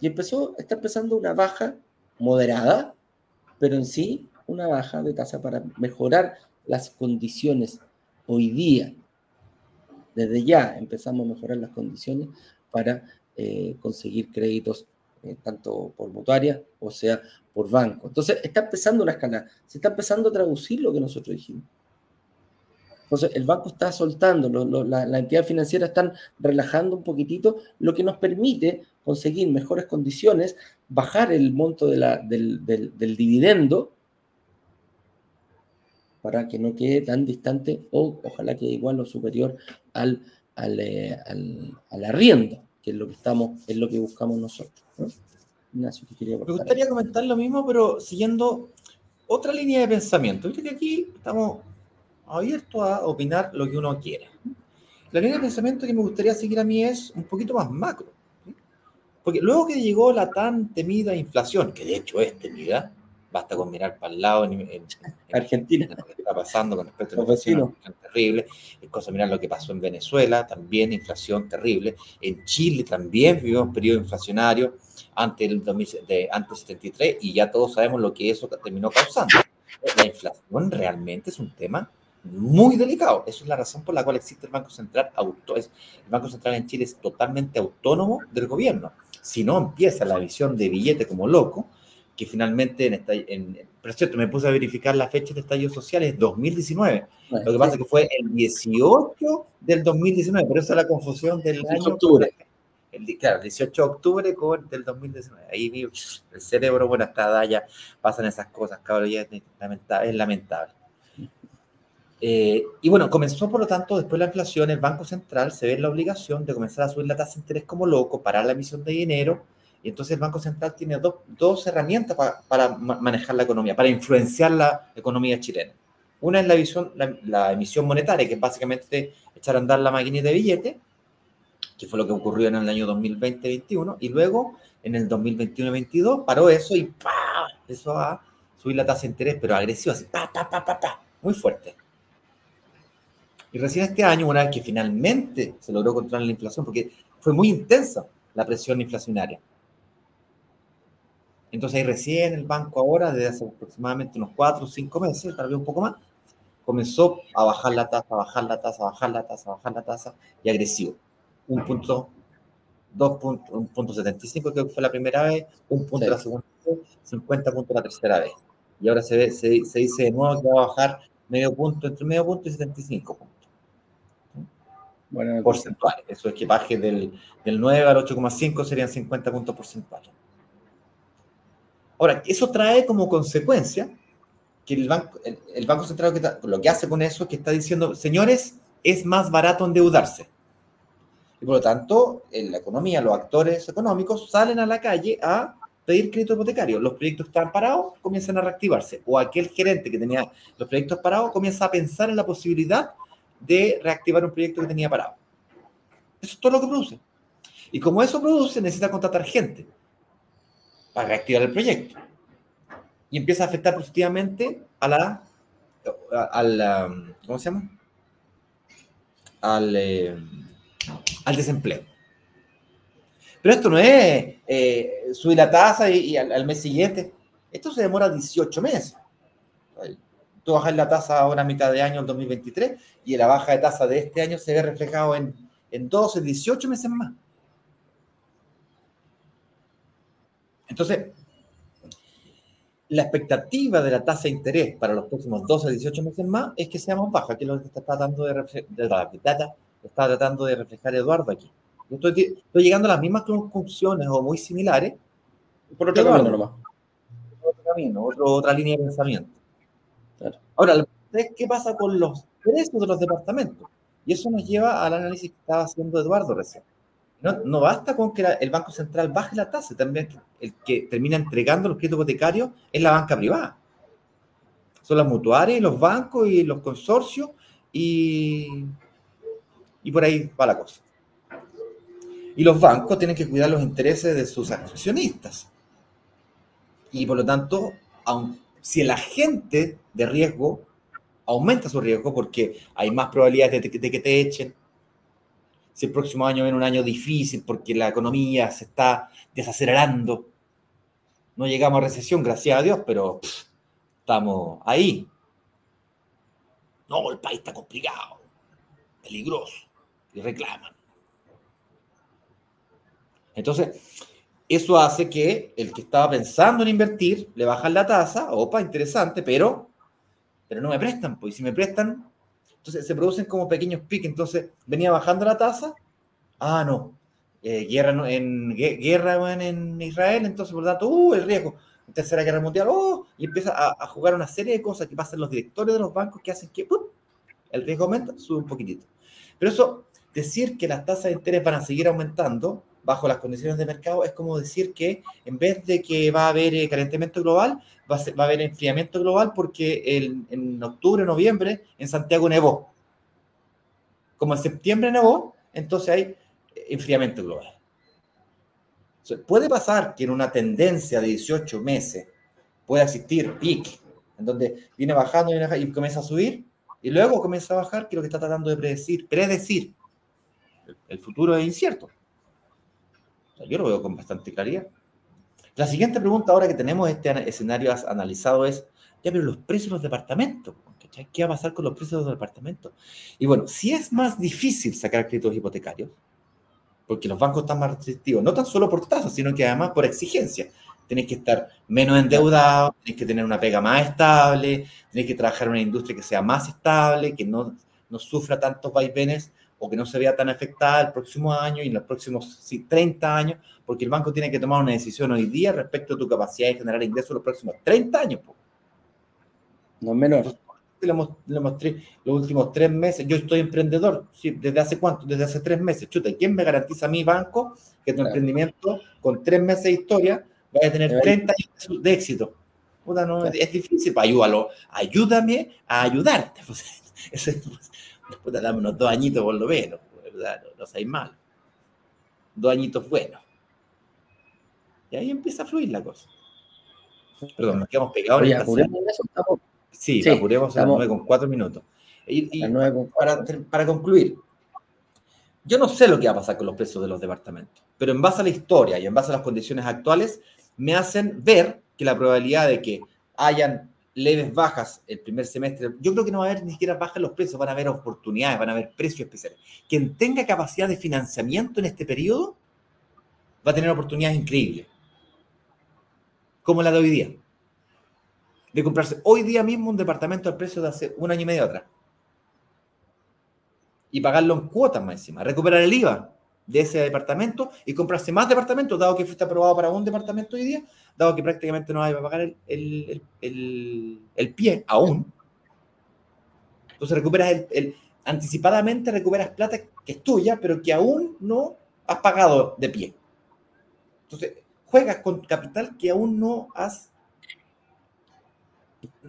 Y empezó, está empezando una baja moderada, pero en sí una baja de tasa para mejorar las condiciones hoy día. Desde ya empezamos a mejorar las condiciones para eh, conseguir créditos eh, tanto por mutuaria o sea por banco. Entonces está empezando una escala, se está empezando a traducir lo que nosotros dijimos. Entonces, el banco está soltando, la, la, entidad financiera están relajando un poquitito, lo que nos permite conseguir mejores condiciones, bajar el monto del, dividendo para que no quede tan distante o ojalá quede igual o superior al, al, eh, al, arriendo, que es lo que estamos, es lo que buscamos nosotros. Me gustaría comentar lo mismo, pero siguiendo otra línea de pensamiento. Viste que aquí estamos abierto a opinar lo que uno quiera. La línea de pensamiento que me gustaría seguir a mí es un poquito más macro. Porque luego que llegó la tan temida inflación, que de hecho es temida, basta con mirar para el lado en, Argentina, lo que está pasando con respecto a la inflación, terrible, es cosa mirar lo que pasó en Venezuela, también inflación terrible, en Chile también vivimos periodo inflacionario antes del de, antes 73 y ya todos sabemos lo que eso terminó causando. La inflación realmente es un tema muy delicado. Esa es la razón por la cual existe el Banco Central. Auto, el Banco Central en Chile es totalmente autónomo del gobierno. Si no empieza la visión de billete como loco, que finalmente, en, esta, en, pero es cierto, me puse a verificar la fecha de estallido social, es 2019. Lo que pasa es que fue el 18 del 2019, por eso la confusión del año. Octubre. El, claro, 18 de octubre con, del 2019. Ahí vi el cerebro, bueno, hasta ya pasan esas cosas, cabrón, ya es lamentable. Es lamentable. Eh, y bueno, comenzó por lo tanto, después de la inflación, el Banco Central se ve en la obligación de comenzar a subir la tasa de interés como loco, parar la emisión de dinero, y entonces el Banco Central tiene dos herramientas para manejar la economía, para influenciar la economía chilena. Una es la, visión, la, emisión monetaria, que es básicamente echar a andar la maquinita de billete, que fue lo que ocurrió en el año 2020-2021, y luego en el 2021-2022 paró eso y va a subir la tasa de interés, pero agresivo, así, pa, pa, pa, pa, pa, muy fuerte. Y recién este año, una vez que finalmente se logró controlar la inflación, porque fue muy intensa la presión inflacionaria. Entonces ahí recién el banco ahora, desde hace aproximadamente unos cuatro o cinco meses, tal vez un poco más, comenzó a bajar la tasa, a bajar la tasa, a bajar la tasa, a bajar la tasa, y agresivo. Un punto, dos puntos, un punto 75 que fue la primera vez, un punto la segunda vez, 50 puntos la tercera vez. Y ahora se, ve, se, se dice de nuevo que va a bajar medio punto, entre medio punto y 75 puntos bueno, porcentuales. Eso es que baje del, del 9 al 8,5 serían 50 puntos porcentuales. Ahora, eso trae como consecuencia que el Banco, el, banco Central lo que hace con eso es que está diciendo, señores, es más barato endeudarse. Y por lo tanto, en la economía, los actores económicos salen a la calle a pedir crédito hipotecario. Los proyectos que están parados comienzan a reactivarse. O aquel gerente que tenía los proyectos parados comienza a pensar en la posibilidad de reactivar un proyecto que tenía parado. Eso es todo lo que produce. Y como eso produce, necesita contratar gente para reactivar el proyecto. Y empieza a afectar positivamente a la, al, ¿cómo se llama? Al, eh, al desempleo. Pero esto no es eh, subir la tasa y, al, mes siguiente. Esto se demora 18 meses. Tú bajas la tasa ahora a mitad de año, en 2023, y la baja de tasa de este año se ve reflejado en, en 12, 18 meses más. Entonces, la expectativa de la tasa de interés para los próximos 12 a 18 meses más es que sea más baja, que es lo que está tratando de, está tratando de reflejar Eduardo aquí. estoy, llegando a las mismas conclusiones o muy similares por otro camino Otro camino, otra línea de pensamiento. Ahora, ¿qué pasa con los precios de los departamentos? Y eso nos lleva al análisis que estaba haciendo Eduardo recién. No, basta con que el Banco Central baje la tasa, también el que termina entregando los créditos hipotecarios es la banca privada. Son las mutuarias, los bancos y los consorcios y, y por ahí va la cosa. Y los bancos tienen que cuidar los intereses de sus accionistas. Y por lo tanto, si el agente de riesgo aumenta su riesgo porque hay más probabilidades de que te echen, si el próximo año viene un año difícil porque la economía se está desacelerando. No llegamos a recesión, gracias a Dios, pero estamos ahí. No, el país está complicado, peligroso, y reclaman. Entonces, eso hace que el que estaba pensando en invertir le bajan la tasa, opa, interesante, pero, pero no me prestan, pues si me prestan, entonces se producen como pequeños piques. Entonces venía bajando la tasa. Ah, no. Eh, guerra, en, guerra en Israel, entonces por lo tanto, uh, el riesgo. Tercera guerra mundial, oh, y empieza a, jugar una serie de cosas que pasan los directores de los bancos que hacen que el riesgo aumenta, sube un poquitito. Pero eso, decir que las tasas de interés van a seguir aumentando bajo las condiciones de mercado es como decir que en vez de que va a haber eh, calentamiento global, va a, haber enfriamiento global porque en octubre, noviembre, en Santiago nevó. Como en septiembre nevó, entonces hay enfriamiento global. puede pasar que en una tendencia de 18 meses pueda existir peak, en donde viene bajando y comienza a subir, y luego comienza a bajar, que es lo que está tratando de predecir, predecir. El futuro es incierto. Yo lo veo con bastante claridad. La siguiente pregunta ahora que tenemos este escenario analizado es, ya, pero los precios de los departamentos, ¿Qué va a pasar con los precios de los departamentos? Y bueno, si es más difícil sacar créditos hipotecarios, porque los bancos están más restrictivos, no tan solo por tasas, sino que además por exigencia. Tenéis que estar menos endeudados, tenéis que tener una pega más estable, tenéis que trabajar en una industria que sea más estable, que no, no sufra tantos vaivenes o que no se vea tan afectada el próximo año y en los próximos 30 años, porque el banco tiene que tomar una decisión hoy día respecto a tu capacidad de generar ingresos los próximos 30 años. No es menor. Le, mostré los últimos tres meses. Yo estoy emprendedor. ¿Desde hace cuánto? Desde hace tres meses. Chuta, ¿quién me garantiza a mi banco que tu emprendimiento con tres meses de historia vaya a tener 30 años de éxito? no, es, difícil. Pues, ayúdalo. Ayúdame a ayudarte. Pues, después de darme unos dos añitos por lo menos. ¿verdad? No, no seáis mal. Dos añitos buenos. Y ahí empieza a fluir la cosa. Perdón, nos quedamos pegados. Oye, Sí, sí apuremos a las 9 con 4 minutos. Y, para, para concluir, yo no sé lo que va a pasar con los precios de los departamentos, pero en base a la historia y en base a las condiciones actuales, me hacen ver que la probabilidad de que hayan leves bajas el primer semestre, yo creo que no va a haber ni siquiera bajas los precios, van a haber oportunidades, van a haber precios especiales. Quien tenga capacidad de financiamiento en este periodo va a tener oportunidades increíbles, como la de hoy día de comprarse hoy día mismo un departamento al precio de hace un año y medio atrás. Y pagarlo en cuotas más encima. Recuperar el IVA de ese departamento y comprarse más departamentos, dado que fuiste aprobado para un departamento hoy día, dado que prácticamente no hay a pagar el, pie aún. Entonces recuperas el, anticipadamente recuperas plata que es tuya, pero que aún no has pagado de pie. Entonces, juegas con capital que aún no has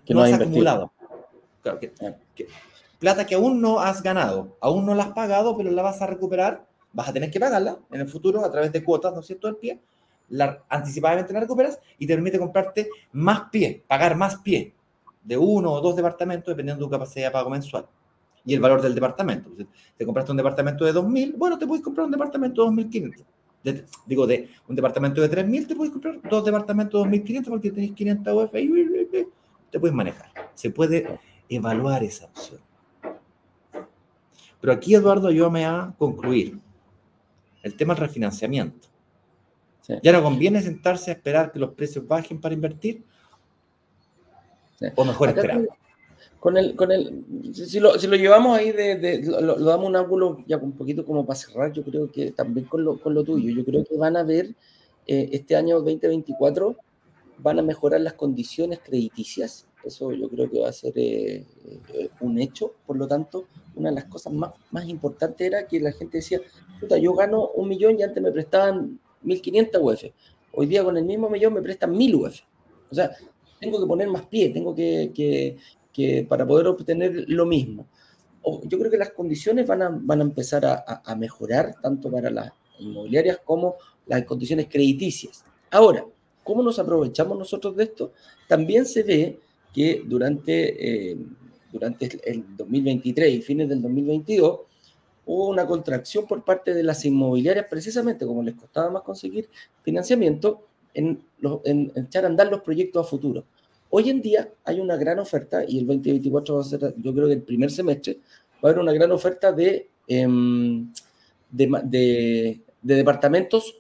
que no, has acumulado. plata que aún no has ganado, aún no la has pagado, pero la vas a recuperar, vas a tener que pagarla en el futuro a través de cuotas, ¿no es cierto?, del pie, la, anticipadamente la recuperas y te permite comprarte más pie, pagar más pie de uno o dos departamentos dependiendo de tu capacidad de pago mensual y el valor del departamento. Te compraste un departamento de 2.000, bueno, te puedes comprar un departamento de 2.500. digo, de un departamento de 3.000, te puedes comprar dos departamentos de 2.500 porque tenés 500 UF te puedes manejar. Se puede evaluar esa opción. Pero aquí, Eduardo, yo me a concluir el tema del refinanciamiento. ¿Ya no conviene sentarse a esperar que los precios bajen para invertir? ¿O mejor esperar? Con el, con el, si, lo, si lo llevamos ahí, de, lo, damos un ángulo ya un poquito como para cerrar, yo creo que también con lo, con lo tuyo, yo creo que van a ver eh, este año 2024 van a mejorar las condiciones crediticias. Eso yo creo que va a ser eh, eh, un hecho. Por lo tanto, una de las cosas más, más importantes era que la gente decía, puta, yo gano un millón y antes me prestaban 1.500 UF. Hoy día con el mismo millón me prestan 1.000 UF. O sea, tengo que poner más pie, tengo que, que, que para poder obtener lo mismo. yo creo que las condiciones van a, van a empezar a, a mejorar tanto para las inmobiliarias como las condiciones crediticias. Ahora, ¿Cómo nos aprovechamos nosotros de esto? También se ve que durante, eh, durante el 2023 y fines del 2022 hubo una contracción por parte de las inmobiliarias, precisamente como les costaba más conseguir financiamiento, en, echar a andar los proyectos a futuro. Hoy en día hay una gran oferta, y el 2024 va a ser, yo creo que el primer semestre, va a haber una gran oferta de, em, de, de, de departamentos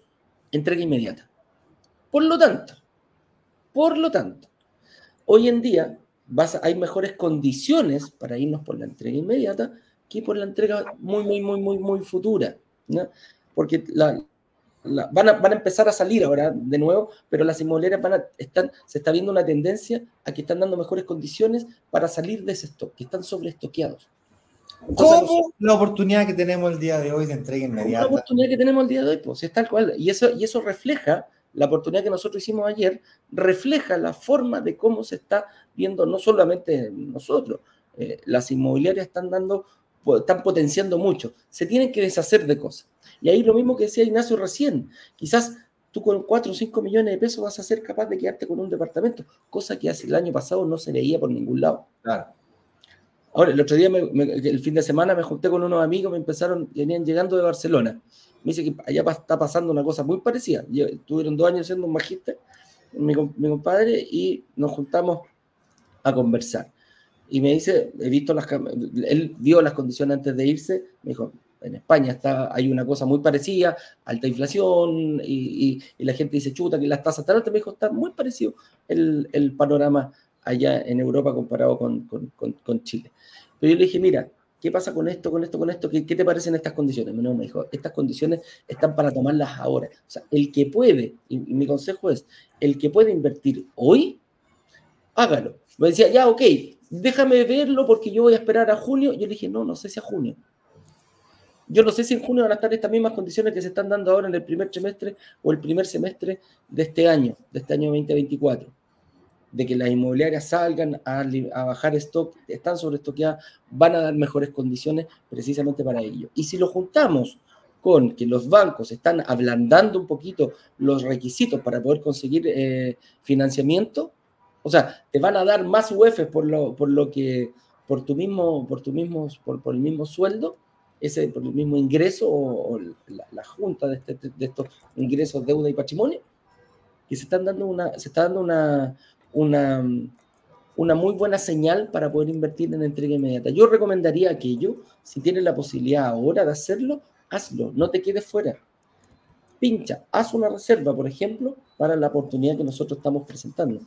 entrega inmediata. Por lo tanto, por lo tanto, hoy en día hay mejores condiciones para irnos por la entrega inmediata que por la entrega muy, muy, muy, muy, muy futura. Porque la, van, a, van, a, empezar a salir ahora de nuevo, pero las inmobiliarias van a, están, se está viendo una tendencia a que están dando mejores condiciones para salir de ese stock, que están sobreestoqueados. ¿Cómo la oportunidad que tenemos el día de hoy de entrega inmediata? La oportunidad que tenemos el día de hoy, pues es tal cual. Y eso, y eso refleja la oportunidad que nosotros hicimos ayer refleja la forma de cómo se está viendo no solamente nosotros, eh, las inmobiliarias están dando, están potenciando mucho, se tienen que deshacer de cosas. Y ahí lo mismo que decía Ignacio recién, quizás tú con 4 o 5 millones de pesos vas a ser capaz de quedarte con un departamento, cosa que hace el año pasado no se veía por ningún lado. Claro. Ahora, el otro día, el fin de semana, me junté con unos amigos, me empezaron, venían llegando de Barcelona me dice que allá está pasando una cosa muy parecida. Tuvieron dos años siendo un magíster, mi, compadre, y nos juntamos a conversar. Y me dice, he visto las, él vio las condiciones antes de irse, me dijo, en España está, hay una cosa muy parecida, alta inflación, y, la gente dice, chuta, que las tasas están altas, me dijo, está muy parecido el, el panorama allá en Europa comparado con, con, con, Chile. Pero yo le dije, mira, ¿qué pasa con esto, con esto, con esto? ¿Qué, te parecen estas condiciones? No, me dijo, estas condiciones están para tomarlas ahora. O sea, el que puede, y, mi consejo es, el que puede invertir hoy, hágalo. Me decía, ya, ok, déjame verlo porque yo voy a esperar a junio. Yo le dije, no, no sé si a junio. Yo no sé si en junio van a estar estas mismas condiciones que se están dando ahora en el primer trimestre o el primer semestre de este año, de este año 2024. De que las inmobiliarias salgan a, bajar stock, están sobre sobreestoqueadas, van a dar mejores condiciones precisamente para ello. Y si lo juntamos con que los bancos están ablandando un poquito los requisitos para poder conseguir eh, financiamiento, o sea, te van a dar más UF por lo, por lo que, por tu mismo, por tu mismo, por el mismo sueldo, ese por el mismo ingreso o, la, junta de, este, de, estos ingresos, deuda y patrimonio, que se están dando una, se está dando una, una, una muy buena señal para poder invertir en entrega inmediata. Yo recomendaría aquello, si tienes la posibilidad ahora de hacerlo, hazlo, no te quedes fuera. Pincha, haz una reserva, por ejemplo, para la oportunidad que nosotros estamos presentando.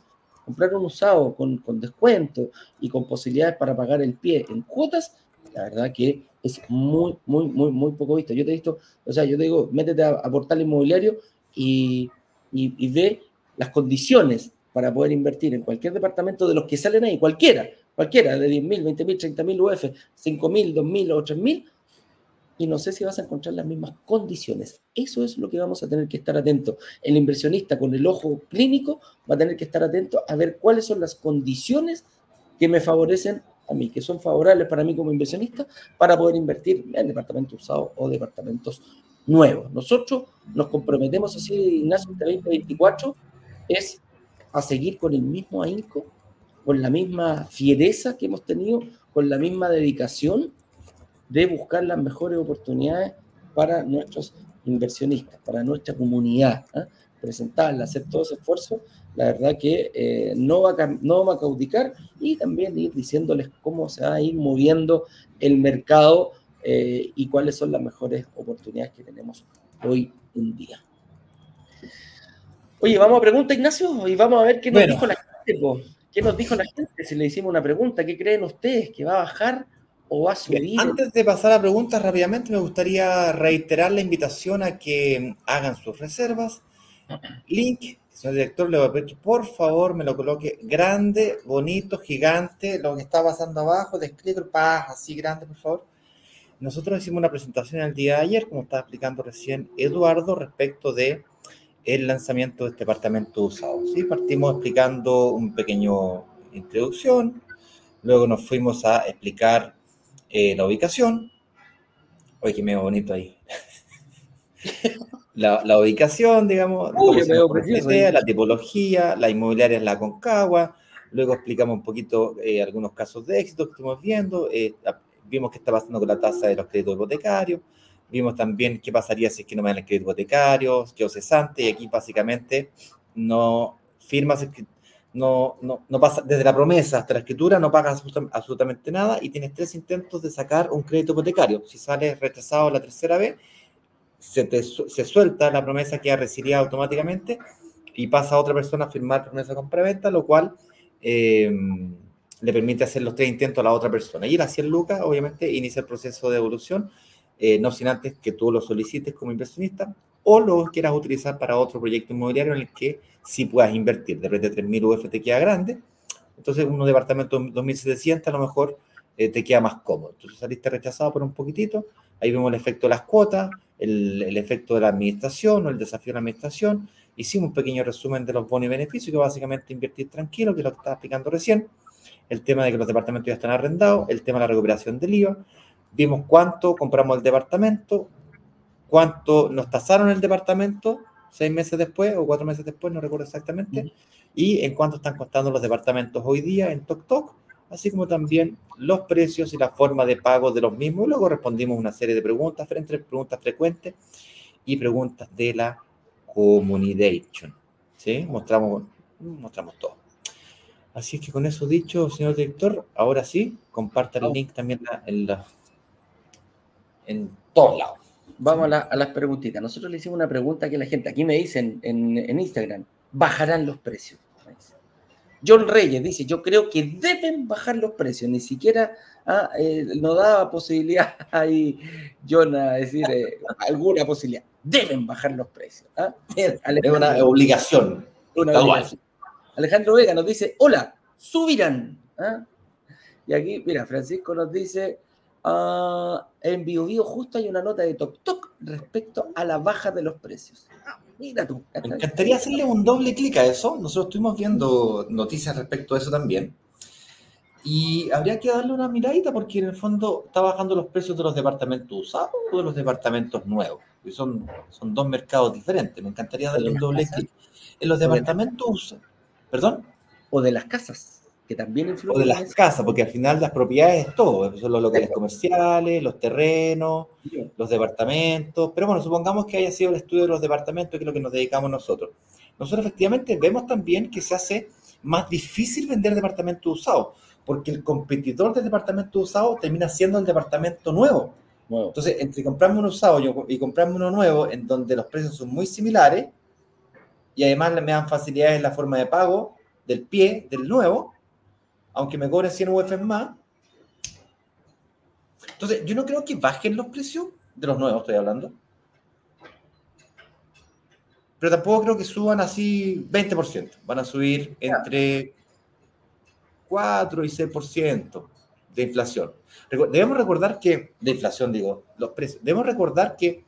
Comprar un usado con, con descuento y con posibilidades para pagar el pie en cuotas, la verdad que es muy, muy, muy, muy poco visto. Yo te he visto, o sea, yo te digo, métete a, portal inmobiliario y, y, ve las condiciones para poder invertir en cualquier departamento de los que salen ahí, cualquiera, cualquiera, de 10.000, 20.000, 30.000 UF, 5.000, 2.000 o 3.000, y no sé si vas a encontrar las mismas condiciones. Eso es lo que vamos a tener que estar atentos. El inversionista con el ojo clínico va a tener que estar atento a ver cuáles son las condiciones que me favorecen a mí, que son favorables para mí como inversionista, para poder invertir en departamentos usados o departamentos nuevos. Nosotros nos comprometemos así, Ignacio, este 2024 es a seguir con el mismo ahínco, con la misma fiereza que hemos tenido, con la misma dedicación de buscar las mejores oportunidades para nuestros inversionistas, para nuestra comunidad, ¿eh? presentarla, hacer todo ese esfuerzo la verdad que eh, no, va a, no va a caudicar y también ir diciéndoles cómo se va a ir moviendo el mercado eh, y cuáles son las mejores oportunidades que tenemos hoy en día. Oye, vamos a pregunta, Ignacio, y vamos a ver qué nos dijo la gente. ¿Qué nos dijo la gente si le hicimos una pregunta? ¿Qué creen ustedes? ¿Que va a bajar o va a subir? Antes de pasar a preguntas rápidamente, me gustaría reiterar la invitación a que hagan sus reservas. Link Señor director, le voy a pedir por favor me lo coloque grande, bonito, gigante, lo que está pasando abajo, descrito, paz, así grande, por favor. Nosotros hicimos una presentación el día de ayer, como estaba explicando recién Eduardo, respecto de el lanzamiento de este departamento usado. ¿sí? Partimos explicando un pequeño introducción, luego nos fuimos a explicar eh, la ubicación. Oye, que me bonito ahí. la, ubicación, digamos, la tipología, la inmobiliaria es la Concagua, luego explicamos un poquito eh, algunos casos de éxito que estamos viendo, eh, vimos qué está pasando con la tasa de los créditos hipotecarios, vimos también qué pasaría si es que no me dan el crédito hipotecario, qué cesante, y aquí básicamente no firmas, no, no, no pasa, desde la promesa hasta la escritura no pagas absolutamente nada y tienes tres intentos de sacar un crédito hipotecario. Si sales retrasado la tercera vez, se, se suelta la promesa que ha recibido automáticamente y pasa a otra persona a firmar promesa con preventa, lo cual em, le permite hacer los tres intentos a la otra persona. Y la 100 lucas, obviamente, inicia el proceso de evolución, eh, no sin antes que tú lo solicites como inversionista o lo quieras utilizar para otro proyecto inmobiliario en el que sí puedas invertir. De repente 3.000 UF te queda grande, entonces un departamento 2.700 a lo mejor eh, te queda más cómodo. Entonces saliste rechazado por un poquitito, ahí vemos el efecto de las cuotas, el, efecto de la administración o el desafío de la administración. Hicimos un pequeño resumen de los bonos y beneficios, que básicamente invertir tranquilo, que lo que estaba explicando recién. El tema de que los departamentos ya están arrendados, el tema de la recuperación del IVA. Vimos cuánto compramos el departamento, cuánto nos tasaron el departamento seis meses después o cuatro meses después, no recuerdo exactamente, y en cuánto están costando los departamentos hoy día en TokTok así como también los precios y la forma de pago de los mismos. Luego respondimos una serie de preguntas, entre preguntas frecuentes y preguntas de la comunidad. ¿sí? Mostramos, mostramos todo. Así es que con eso dicho, señor director, ahora sí, comparta el link también en, la, en todos lados. Vamos a, las preguntitas. Nosotros le hicimos una pregunta a la gente. Aquí me dicen en, Instagram, ¿bajarán los precios? John Reyes dice, yo creo que deben bajar los precios. Ni siquiera ah, eh, nos da posibilidad ahí, John, a decir eh, alguna posibilidad. Deben bajar los precios. ¿ah? Es una obligación. Una obligación. Alejandro Vega nos dice, hola, subirán. ¿ah? Y aquí, mira, Francisco nos dice, uh, en BioBio justo hay una nota de Tok respecto a la baja de los precios. Ah, mira tú. Me encantaría hacerle un doble clic a eso. Nosotros estuvimos viendo noticias respecto a eso también. Y habría que darle una miradita porque en el fondo está bajando los precios de los departamentos usados o de los departamentos nuevos. Y son, son dos mercados diferentes. Me encantaría darle un doble clic. En los departamentos usados ¿Perdón? O de las casas, que también. O de las casas, porque al final las propiedades es todo, son los locales comerciales, los terrenos, los departamentos, pero bueno, supongamos que haya sido el estudio de los departamentos, que es lo que nos dedicamos nosotros. Nosotros efectivamente vemos también que se hace más difícil vender departamentos usados, porque el competidor del departamento usado termina siendo el departamento nuevo. Entonces, entre comprarme uno usado y comprarme uno nuevo, en donde los precios son muy similares, y además me dan facilidades en la forma de pago del pie, del nuevo, aunque me cobren 100 UF más. Entonces, yo no creo que bajen los precios de los nuevos, estoy hablando. Pero tampoco creo que suban así 20%. Van a subir entre 4 y 6% de inflación. Debemos recordar que, de inflación digo, los precios, debemos recordar que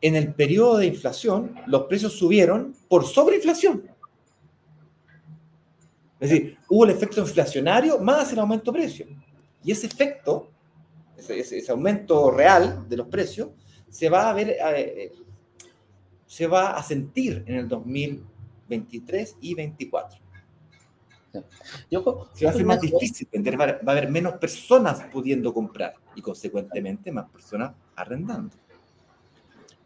en el periodo de inflación, los precios subieron por sobreinflación. Es decir, hubo el efecto inflacionario más el aumento de precios. Y ese efecto, ese, aumento real de los precios, se va a ver, eh, se va a sentir en el 2023 y 2024. se va a hacer más difícil vender, va a haber menos personas pudiendo comprar y consecuentemente más personas arrendando.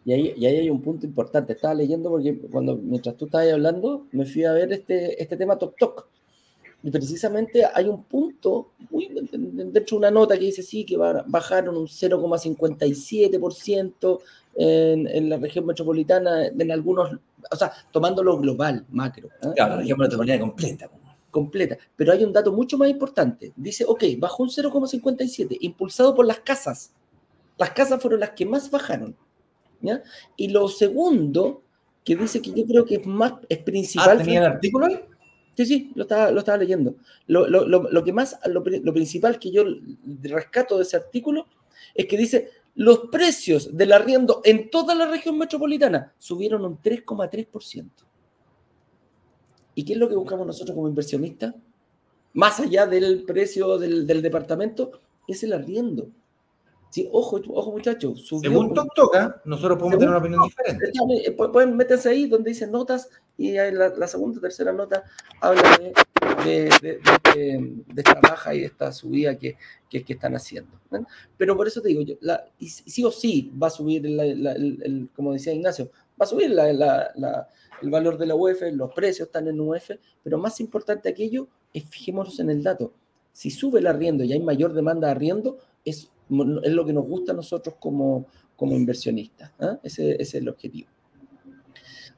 Y ahí, y ahí hay un punto importante. Estaba leyendo porque cuando mientras tú estabas hablando, me fui a ver este, este tema Tok Tok. Y precisamente hay un punto, muy, de hecho una nota que dice sí, que bajaron un 0,57% en, en la región metropolitana, en algunos, o sea, tomando lo global, macro. ¿eh? Claro, la región metropolitana completa. Completa. Pero hay un dato mucho más importante. Dice, ok, bajó un 0,57, impulsado por las casas. Las casas fueron las que más bajaron. Y lo segundo, que dice que yo creo que es más, es principal. Ah, ¿Tenía el artículo ahí? Sí, sí, lo estaba, lo estaba leyendo. Lo, lo, lo, que más, lo, principal que yo rescato de ese artículo es que dice, los precios del arriendo en toda la región metropolitana subieron un 3,3%. ¿Y qué es lo que buscamos nosotros como inversionistas? Más allá del precio del, del departamento, es el arriendo. Sí, ojo, ojo muchachos. Según toca, nosotros podemos tener una opinión diferente. Eh, pueden meterse ahí donde dice notas y la, la segunda o tercera nota habla de, de, de, de, esta baja y de esta subida que, que, que están haciendo. Pero por eso te digo, yo, la, sí o sí va a subir, el, como decía Ignacio, va a subir el valor de la UEF, los precios están en UEF, pero más importante aquello es fijémonos en el dato. Si sube el arriendo y hay mayor demanda de arriendo, es es lo que nos gusta a nosotros como, como inversionistas. ¿ah? Ese, es el objetivo.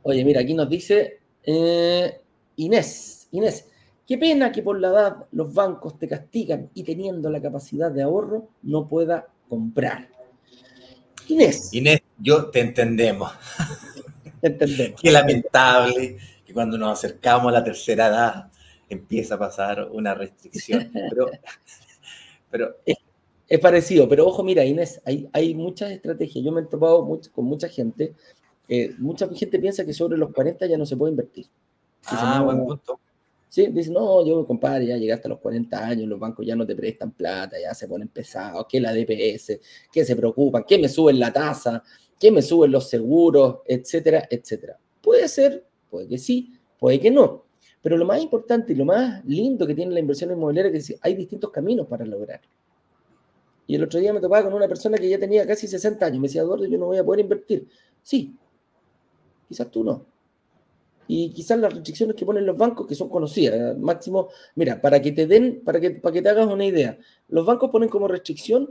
Oye, mira, aquí nos dice eh, Inés. Inés, qué pena que por la edad los bancos te castigan y teniendo la capacidad de ahorro no pueda comprar. Inés. Inés, yo te entendemos. Te entendemos. qué lamentable que cuando nos acercamos a la tercera edad empieza a pasar una restricción. Pero, pero es parecido, pero ojo, mira, Inés, hay, hay muchas estrategias. Yo me he topado con mucha gente. Eh, mucha gente piensa que sobre los 40 ya no se puede invertir. ah, buen punto. Sí, dice, no, yo, compadre, ya llegaste a los 40 años, los bancos ya no te prestan plata, ya se ponen pesados, que la DPS, que se preocupan, que me suben la tasa, que me suben los seguros, etcétera, etcétera. Puede ser, puede que sí, puede que no. Pero lo más importante y lo más lindo que tiene la inversión inmobiliaria es que hay distintos caminos para lograr. Y el otro día me topaba con una persona que ya tenía casi 60 años. Me decía, Eduardo, yo no voy a poder invertir. Sí, quizás tú no. Y quizás las restricciones que ponen los bancos, que son conocidas, máximo, mira, para que te den, para que, para que te hagas una idea, los bancos ponen como restricción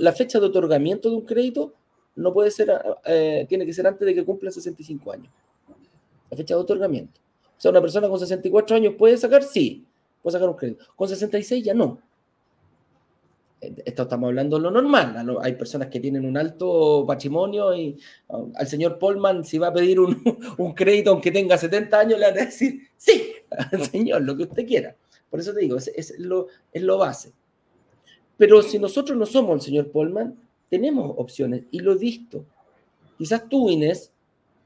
la fecha de otorgamiento de un crédito no puede ser, eh, tiene que ser antes de que cumpla 65 años. La fecha de otorgamiento. O sea, una persona con 64 años puede sacar, sí, puede sacar un crédito. Con 66 ya no. Esto estamos hablando de lo normal. Hay personas que tienen un alto patrimonio y um, al señor Polman, si va a pedir un, crédito aunque tenga 70 años, le va a decir, sí, señor, lo que usted quiera. Por eso te digo, es, lo, es lo base. Pero si nosotros no somos el señor Polman, tenemos opciones y lo he visto. Quizás tú, Inés,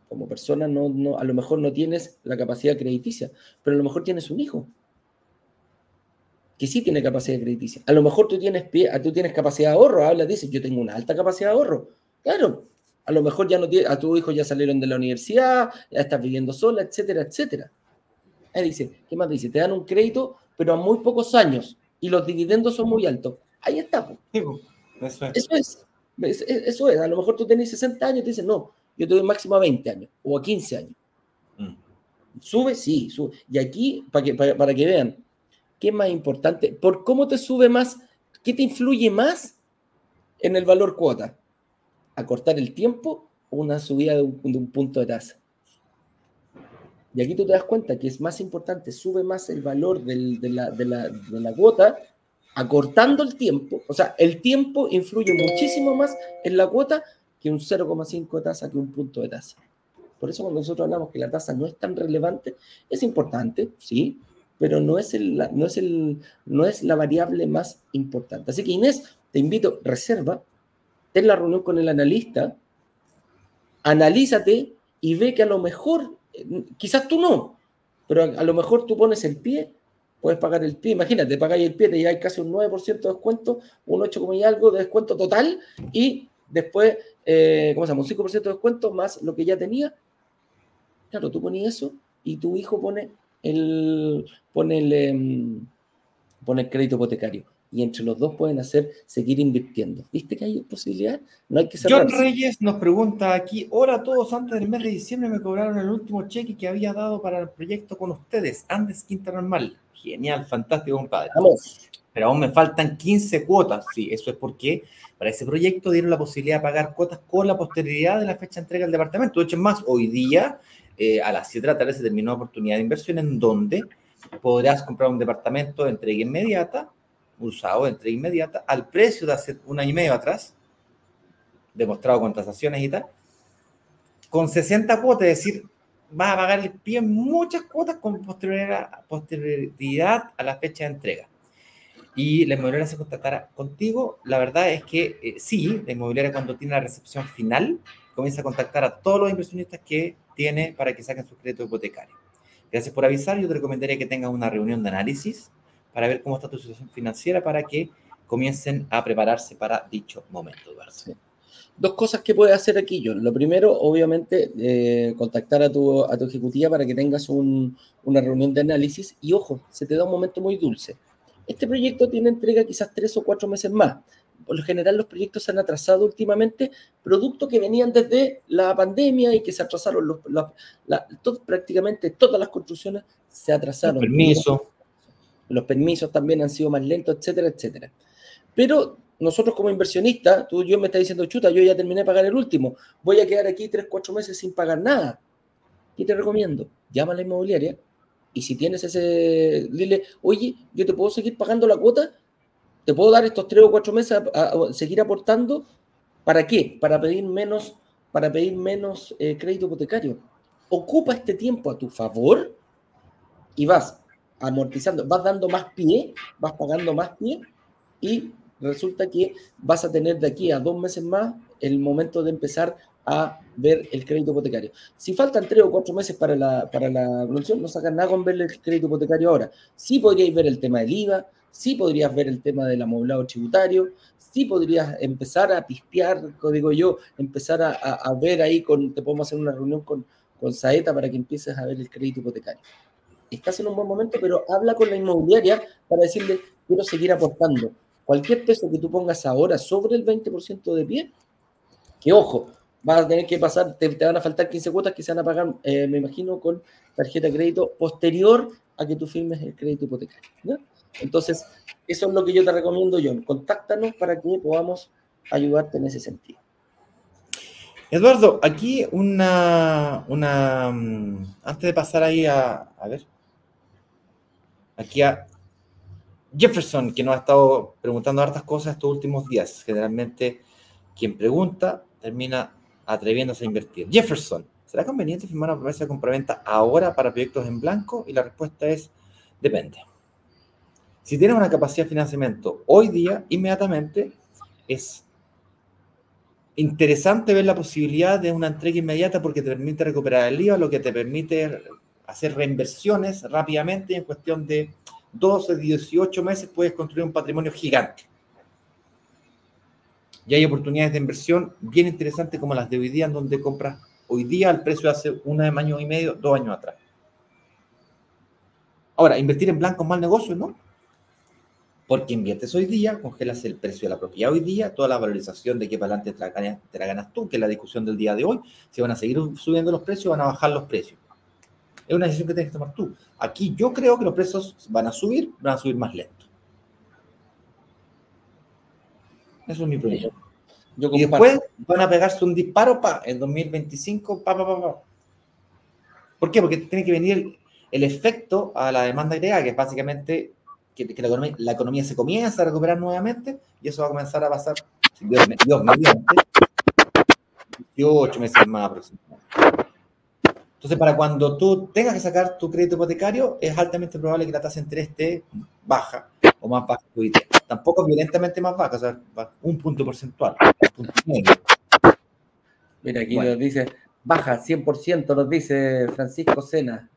como persona, no, no, a lo mejor no tienes la capacidad crediticia, pero a lo mejor tienes un hijo que sí tiene capacidad crediticia. A lo mejor tú tienes, pie, tú tienes capacidad de ahorro, habla, dices, yo tengo una alta capacidad de ahorro. Claro, a lo mejor ya no tiene, a tu hijo ya salieron de la universidad, ya estás viviendo sola, etcétera, etcétera. Él dice, ¿qué más dice? Te dan un crédito, pero a muy pocos años y los dividendos son muy altos. Ahí está. Eso, es. eso es. A lo mejor tú tenés 60 años y te dicen, no, yo te doy máximo a 20 años o a 15 años. Mm. Sube, sí, sube. Y aquí, para que, para que vean, ¿Qué es más importante? ¿Por cómo te sube más? ¿Qué te influye más en el valor cuota? ¿Acortar el tiempo o una subida de un, punto de tasa? Y aquí tú te das cuenta que es más importante, sube más el valor de, la, de, la, cuota acortando el tiempo. O sea, el tiempo influye muchísimo más en la cuota que un 0,5 de tasa, que un punto de tasa. Por eso cuando nosotros hablamos que la tasa no es tan relevante, es importante, sí, pero no es, el, no, es el, no es la variable más importante. Así que Inés, te invito, reserva, ten la reunión con el analista, analízate y ve que a lo mejor, quizás tú no, pero a, lo mejor tú pones el pie, puedes pagar el pie, imagínate, pagáis el pie, te hay casi un 9% de descuento, un 8, y algo de descuento total y después, eh, ¿cómo se llama? Un 5% de descuento más lo que ya tenía. Claro, tú pones eso y tu hijo pone el, pone, el, pone el crédito hipotecario. Y entre los dos pueden hacer, seguir invirtiendo. ¿Viste que hay posibilidad? No hay que John Reyes nos pregunta aquí, ahora todos antes del mes de diciembre me cobraron el último cheque que había dado para el proyecto con ustedes, Andes Quinta Normal. Genial, fantástico, compadre. Vamos. Pero aún me faltan 15 cuotas. Sí, eso es porque para ese proyecto dieron la posibilidad de pagar cuotas con la posterioridad de la fecha de entrega del departamento. De hecho, más, hoy día eh, a las 7 de la tarde se terminó oportunidad de inversión en donde podrás comprar un departamento de entrega inmediata, usado de entrega inmediata, al precio de hace un año y medio atrás, demostrado con tasaciones y tal, con 60 cuotas, es decir, vas a pagar el pie muchas cuotas con posterioridad a la fecha de entrega. Y la inmobiliaria se contactará contigo. La verdad es que eh, sí, la inmobiliaria cuando tiene la recepción final comienza a contactar a todos los inversionistas que tiene para que saquen su crédito hipotecario. Gracias por avisar. Yo te recomendaría que tengas una reunión de análisis para ver cómo está tu situación financiera para que comiencen a prepararse para dicho momento, Dos cosas que puedes hacer aquí, John. Lo primero, obviamente, eh, contactar a tu, a tu ejecutiva para que tengas una reunión de análisis. Y ojo, se te da un momento muy dulce. Este proyecto tiene entrega quizás tres o cuatro meses más por lo general los proyectos se han atrasado últimamente, producto que venían desde la pandemia y que se atrasaron, los, prácticamente todas las construcciones se atrasaron. Los permisos. Los permisos también han sido más lentos, etcétera, etcétera. Pero nosotros como inversionistas, tú yo me estás diciendo, chuta, yo ya terminé de pagar el último, voy a quedar aquí tres, cuatro meses sin pagar nada. ¿Qué te recomiendo? Llama a la inmobiliaria y si tienes ese, dile, oye, yo te puedo seguir pagando la cuota te puedo dar estos tres o cuatro meses a, seguir aportando. ¿Para qué? Para pedir menos, para pedir menos eh, crédito hipotecario. Ocupa este tiempo a tu favor y vas amortizando, vas dando más pie, vas pagando más pie y resulta que vas a tener de aquí a dos meses más el momento de empezar a ver el crédito hipotecario. Si faltan tres o cuatro meses para la, para la evolución, no sacan nada con ver el crédito hipotecario ahora. Sí podríais ver el tema del IVA, sí podrías ver el tema del amoblado tributario, sí podrías empezar a pistear, digo yo, empezar a, ver ahí, con, te podemos hacer una reunión con, Saeta para que empieces a ver el crédito hipotecario. Estás en un buen momento, pero habla con la inmobiliaria para decirle, quiero seguir aportando. Cualquier peso que tú pongas ahora sobre el 20% de pie, que ojo, vas a tener que pasar, te, van a faltar 15 cuotas que se van a pagar, eh, me imagino, con tarjeta de crédito posterior a que tú firmes el crédito hipotecario. Entonces, eso es lo que yo te recomiendo, John. Contáctanos para que podamos ayudarte en ese sentido. Eduardo, aquí una, una, mm, antes de pasar ahí a, a ver, aquí a Jefferson, que nos ha estado preguntando hartas cosas estos últimos días. Generalmente, quien pregunta termina atreviéndose a invertir. Jefferson, ¿será conveniente firmar una promesa de compraventa ahora para proyectos en blanco? Y la respuesta es, depende. Si tienes una capacidad de financiamiento hoy día, inmediatamente, es interesante ver la posibilidad de una entrega inmediata porque te permite recuperar el IVA, lo que te permite hacer reinversiones rápidamente y en cuestión de 12, 18 meses puedes construir un patrimonio gigante. Y hay oportunidades de inversión bien interesantes como las de hoy día, en donde compras hoy día al precio de hace un año y medio, dos años atrás. Ahora, invertir en blanco es mal negocio, ¿no? Porque inviertes hoy día, congelas el precio de la propiedad hoy día, toda la valorización de que para adelante te la, ganas, te la ganas tú, que es la discusión del día de hoy. Si van a seguir subiendo los precios, van a bajar los precios. Es una decisión que tienes que tomar tú. Aquí yo creo que los precios van a subir, van a subir más lento. Eso es mi proyecto. y después van a pegarse un disparo pa, en 2025. Pa, pa, pa, pa. ¿Por qué? Porque tiene que venir el, efecto a la demanda agregada, que es básicamente que, la, economía, la, economía, se comienza a recuperar nuevamente y eso va a comenzar a pasar, Dios, Dios mediante, 18 meses más aproximadamente. Entonces, para cuando tú tengas que sacar tu crédito hipotecario, es altamente probable que la tasa de interés esté baja o más baja que hoy día. Tampoco violentamente más baja, o sea, un punto porcentual. Un punto Mira, aquí nos dice, baja 100%, nos dice Francisco Sena.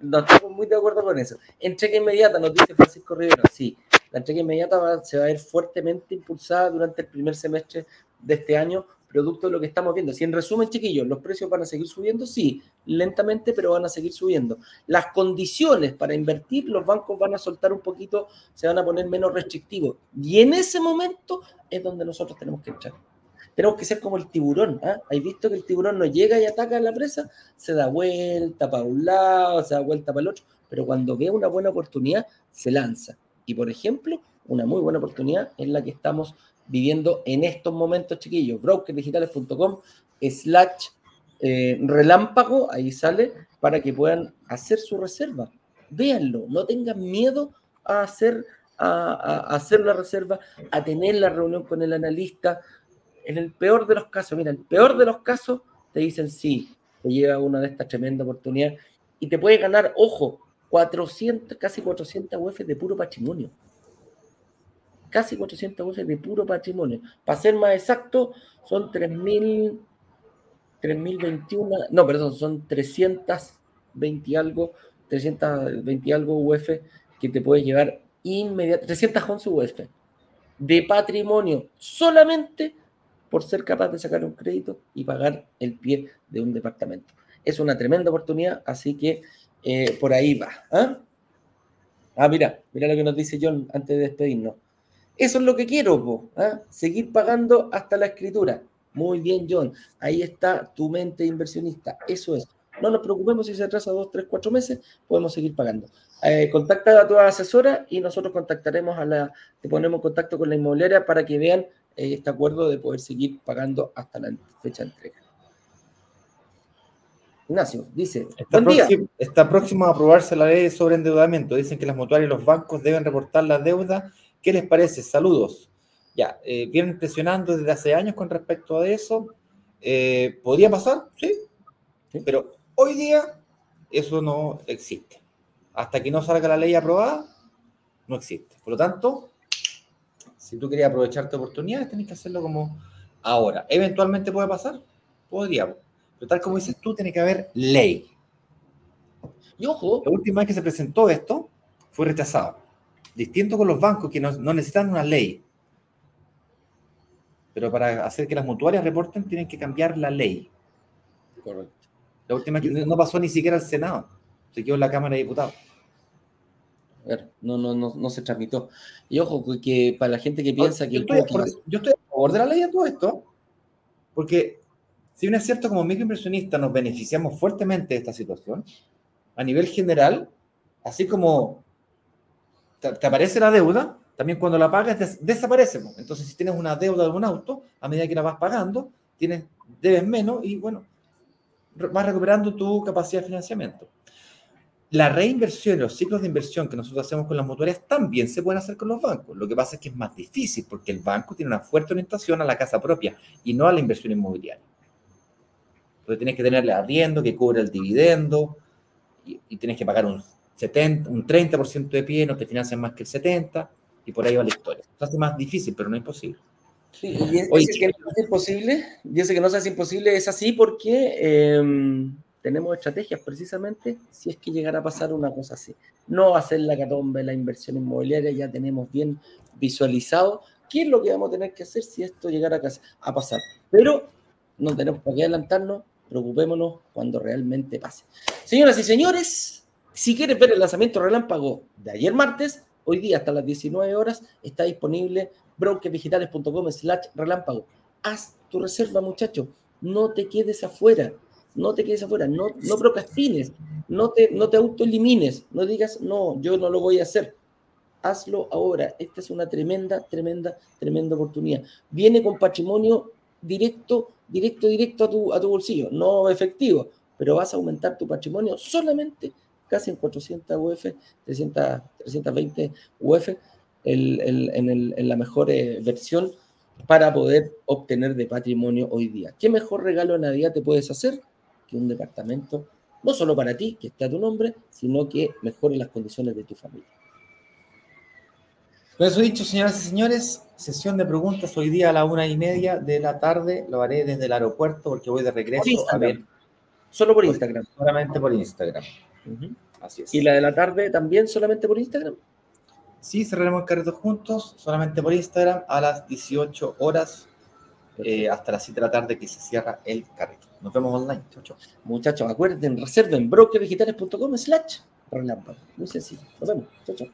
No estamos muy de acuerdo con eso. Entrega inmediata, nos dice Francisco Rivera. Sí, la entrega inmediata se va a ver fuertemente impulsada durante el primer semestre de este año producto de lo que estamos viendo. Si en resumen, chiquillos, los precios van a seguir subiendo, sí, lentamente, pero van a seguir subiendo. Las condiciones para invertir, los bancos van a soltar un poquito, se van a poner menos restrictivos. Y en ese momento es donde nosotros tenemos que entrar. Tenemos que ser como el tiburón. ¿ah? ¿Hay visto que el tiburón no llega y ataca a la presa? Se da vuelta para un lado, se da vuelta para el otro, pero cuando ve una buena oportunidad, se lanza. Y por ejemplo, una muy buena oportunidad es la que estamos viviendo en estos momentos, chiquillos. Brokerdigitales.com slash eh, relámpago, ahí sale, para que puedan hacer su reserva. Véanlo, no tengan miedo a hacer, a, hacer la reserva, a tener la reunión con el analista. En el peor de los casos, mira, el peor de los casos te dicen sí, te lleva una de estas tremendas oportunidades y te puede ganar, ojo, 400, casi 400 UF de puro patrimonio casi 400 voces de puro patrimonio. Para ser más exacto, son 3.000, 3.021, no, perdón, son 320 algo, 320 algo UF que te puedes llevar inmediatamente, 311 UF de patrimonio solamente por ser capaz de sacar un crédito y pagar el pie de un departamento. Es una tremenda oportunidad, así que eh, por ahí va. ¿ah? ah, mira, mira lo que nos dice John antes de despedirnos. Eso es lo que quiero, ¿ah? seguir pagando hasta la escritura. Muy bien, John. Ahí está tu mente inversionista. Eso es. No nos preocupemos si se atrasa dos, tres, cuatro meses, podemos seguir pagando. Eh, contacta a tu asesora y nosotros contactaremos a la, te ponemos en contacto con la inmobiliaria para que vean eh, este acuerdo de poder seguir pagando hasta la fecha de entrega. Ignacio, dice, está, próximo, está próximo a aprobarse la ley sobre endeudamiento. Dicen que las mutuarias y los bancos deben reportar la deuda ¿Qué les parece? Saludos. Ya, eh, vienen presionando desde hace años con respecto a eso. Eh, ¿Podría pasar? ¿Sí? Pero hoy día eso no existe. Hasta que no salga la ley aprobada, no existe. Por lo tanto, si tú querías aprovecharte oportunidades, tenés que hacerlo como ahora. ¿Eventualmente puede pasar? Podría. Pero tal como dices tú, tiene que haber ley. Y ojo, la última vez que se presentó esto fue rechazado. Distinto con los bancos que no, necesitan una ley. Pero para hacer que las mutuarias reporten tienen que cambiar la ley. Correcto. La última que no pasó ni siquiera al Senado. Se quedó en la Cámara de Diputados. A no, no, no, no se tramitó. Y ojo, que para la gente que piensa que... Yo estoy, yo estoy a favor de la ley de todo esto, porque Si bien es cierto, como microinversionista nos beneficiamos fuertemente de esta situación, a nivel general, así como te, aparece la deuda, también cuando la pagas desaparece. Entonces, si tienes una deuda de un auto, a medida que la vas pagando, tienes, debes menos y bueno, vas recuperando tu capacidad de financiamiento. La reinversión, los ciclos de inversión que nosotros hacemos con las mutuarias también se pueden hacer con los bancos. Lo que pasa es que es más difícil porque el banco tiene una fuerte orientación a la casa propia y no a la inversión inmobiliaria. Entonces tienes que tenerle arriendo que cubre el dividendo y, tienes que pagar un, 70, un 30% de pie, no te financian más que el 70% y por ahí va la historia. Se hace más difícil, pero no es imposible. Sí, y es, que no es imposible, dice que no es imposible, es así porque em, tenemos estrategias precisamente si es que llegara a pasar una cosa así. No hacer la catombe, la inversión inmobiliaria, ya tenemos bien visualizado qué es lo que vamos a tener que hacer si esto llegara a pasar. Pero no tenemos por qué adelantarnos, preocupémonos cuando realmente pase. Señoras y señores, si quieres ver el lanzamiento relámpago de ayer martes, hoy día hasta las 19 horas está disponible brokerdigitales.com slash relámpago. Haz tu reserva, muchacho. No te quedes afuera. No te quedes afuera. No, no procrastines. No te, no te autoelimines. No digas, no, yo no lo voy a hacer. Hazlo ahora. Esta es una tremenda, tremenda, tremenda oportunidad. Viene con patrimonio directo, directo, directo a tu, a tu bolsillo. No efectivo, pero vas a aumentar tu patrimonio solamente casi en 400 UF, 300, 320 UF en, la mejor eh, versión para poder obtener de patrimonio hoy día. ¿Qué mejor regalo de Navidad te puedes hacer que un departamento, no solo para ti, que esté a tu nombre, sino que mejore las condiciones de tu familia? Eso dicho, señoras y señores, sesión de preguntas hoy día a la una y media de la tarde. Lo haré desde el aeropuerto porque voy de regreso a ver. Solo por Instagram. Solamente por Instagram. Así es. ¿Y la de la tarde también solamente por Instagram? Sí, cerraremos el carrito juntos, solamente por Instagram, a las 18 horas, eh, hasta las 7 de la tarde que se cierra el carrito. Nos vemos online. Chau, Muchachos, acuerden, reserven brokerdigitales.com slash relámpago. Muy sencillo. Nos vemos. Chau, chau.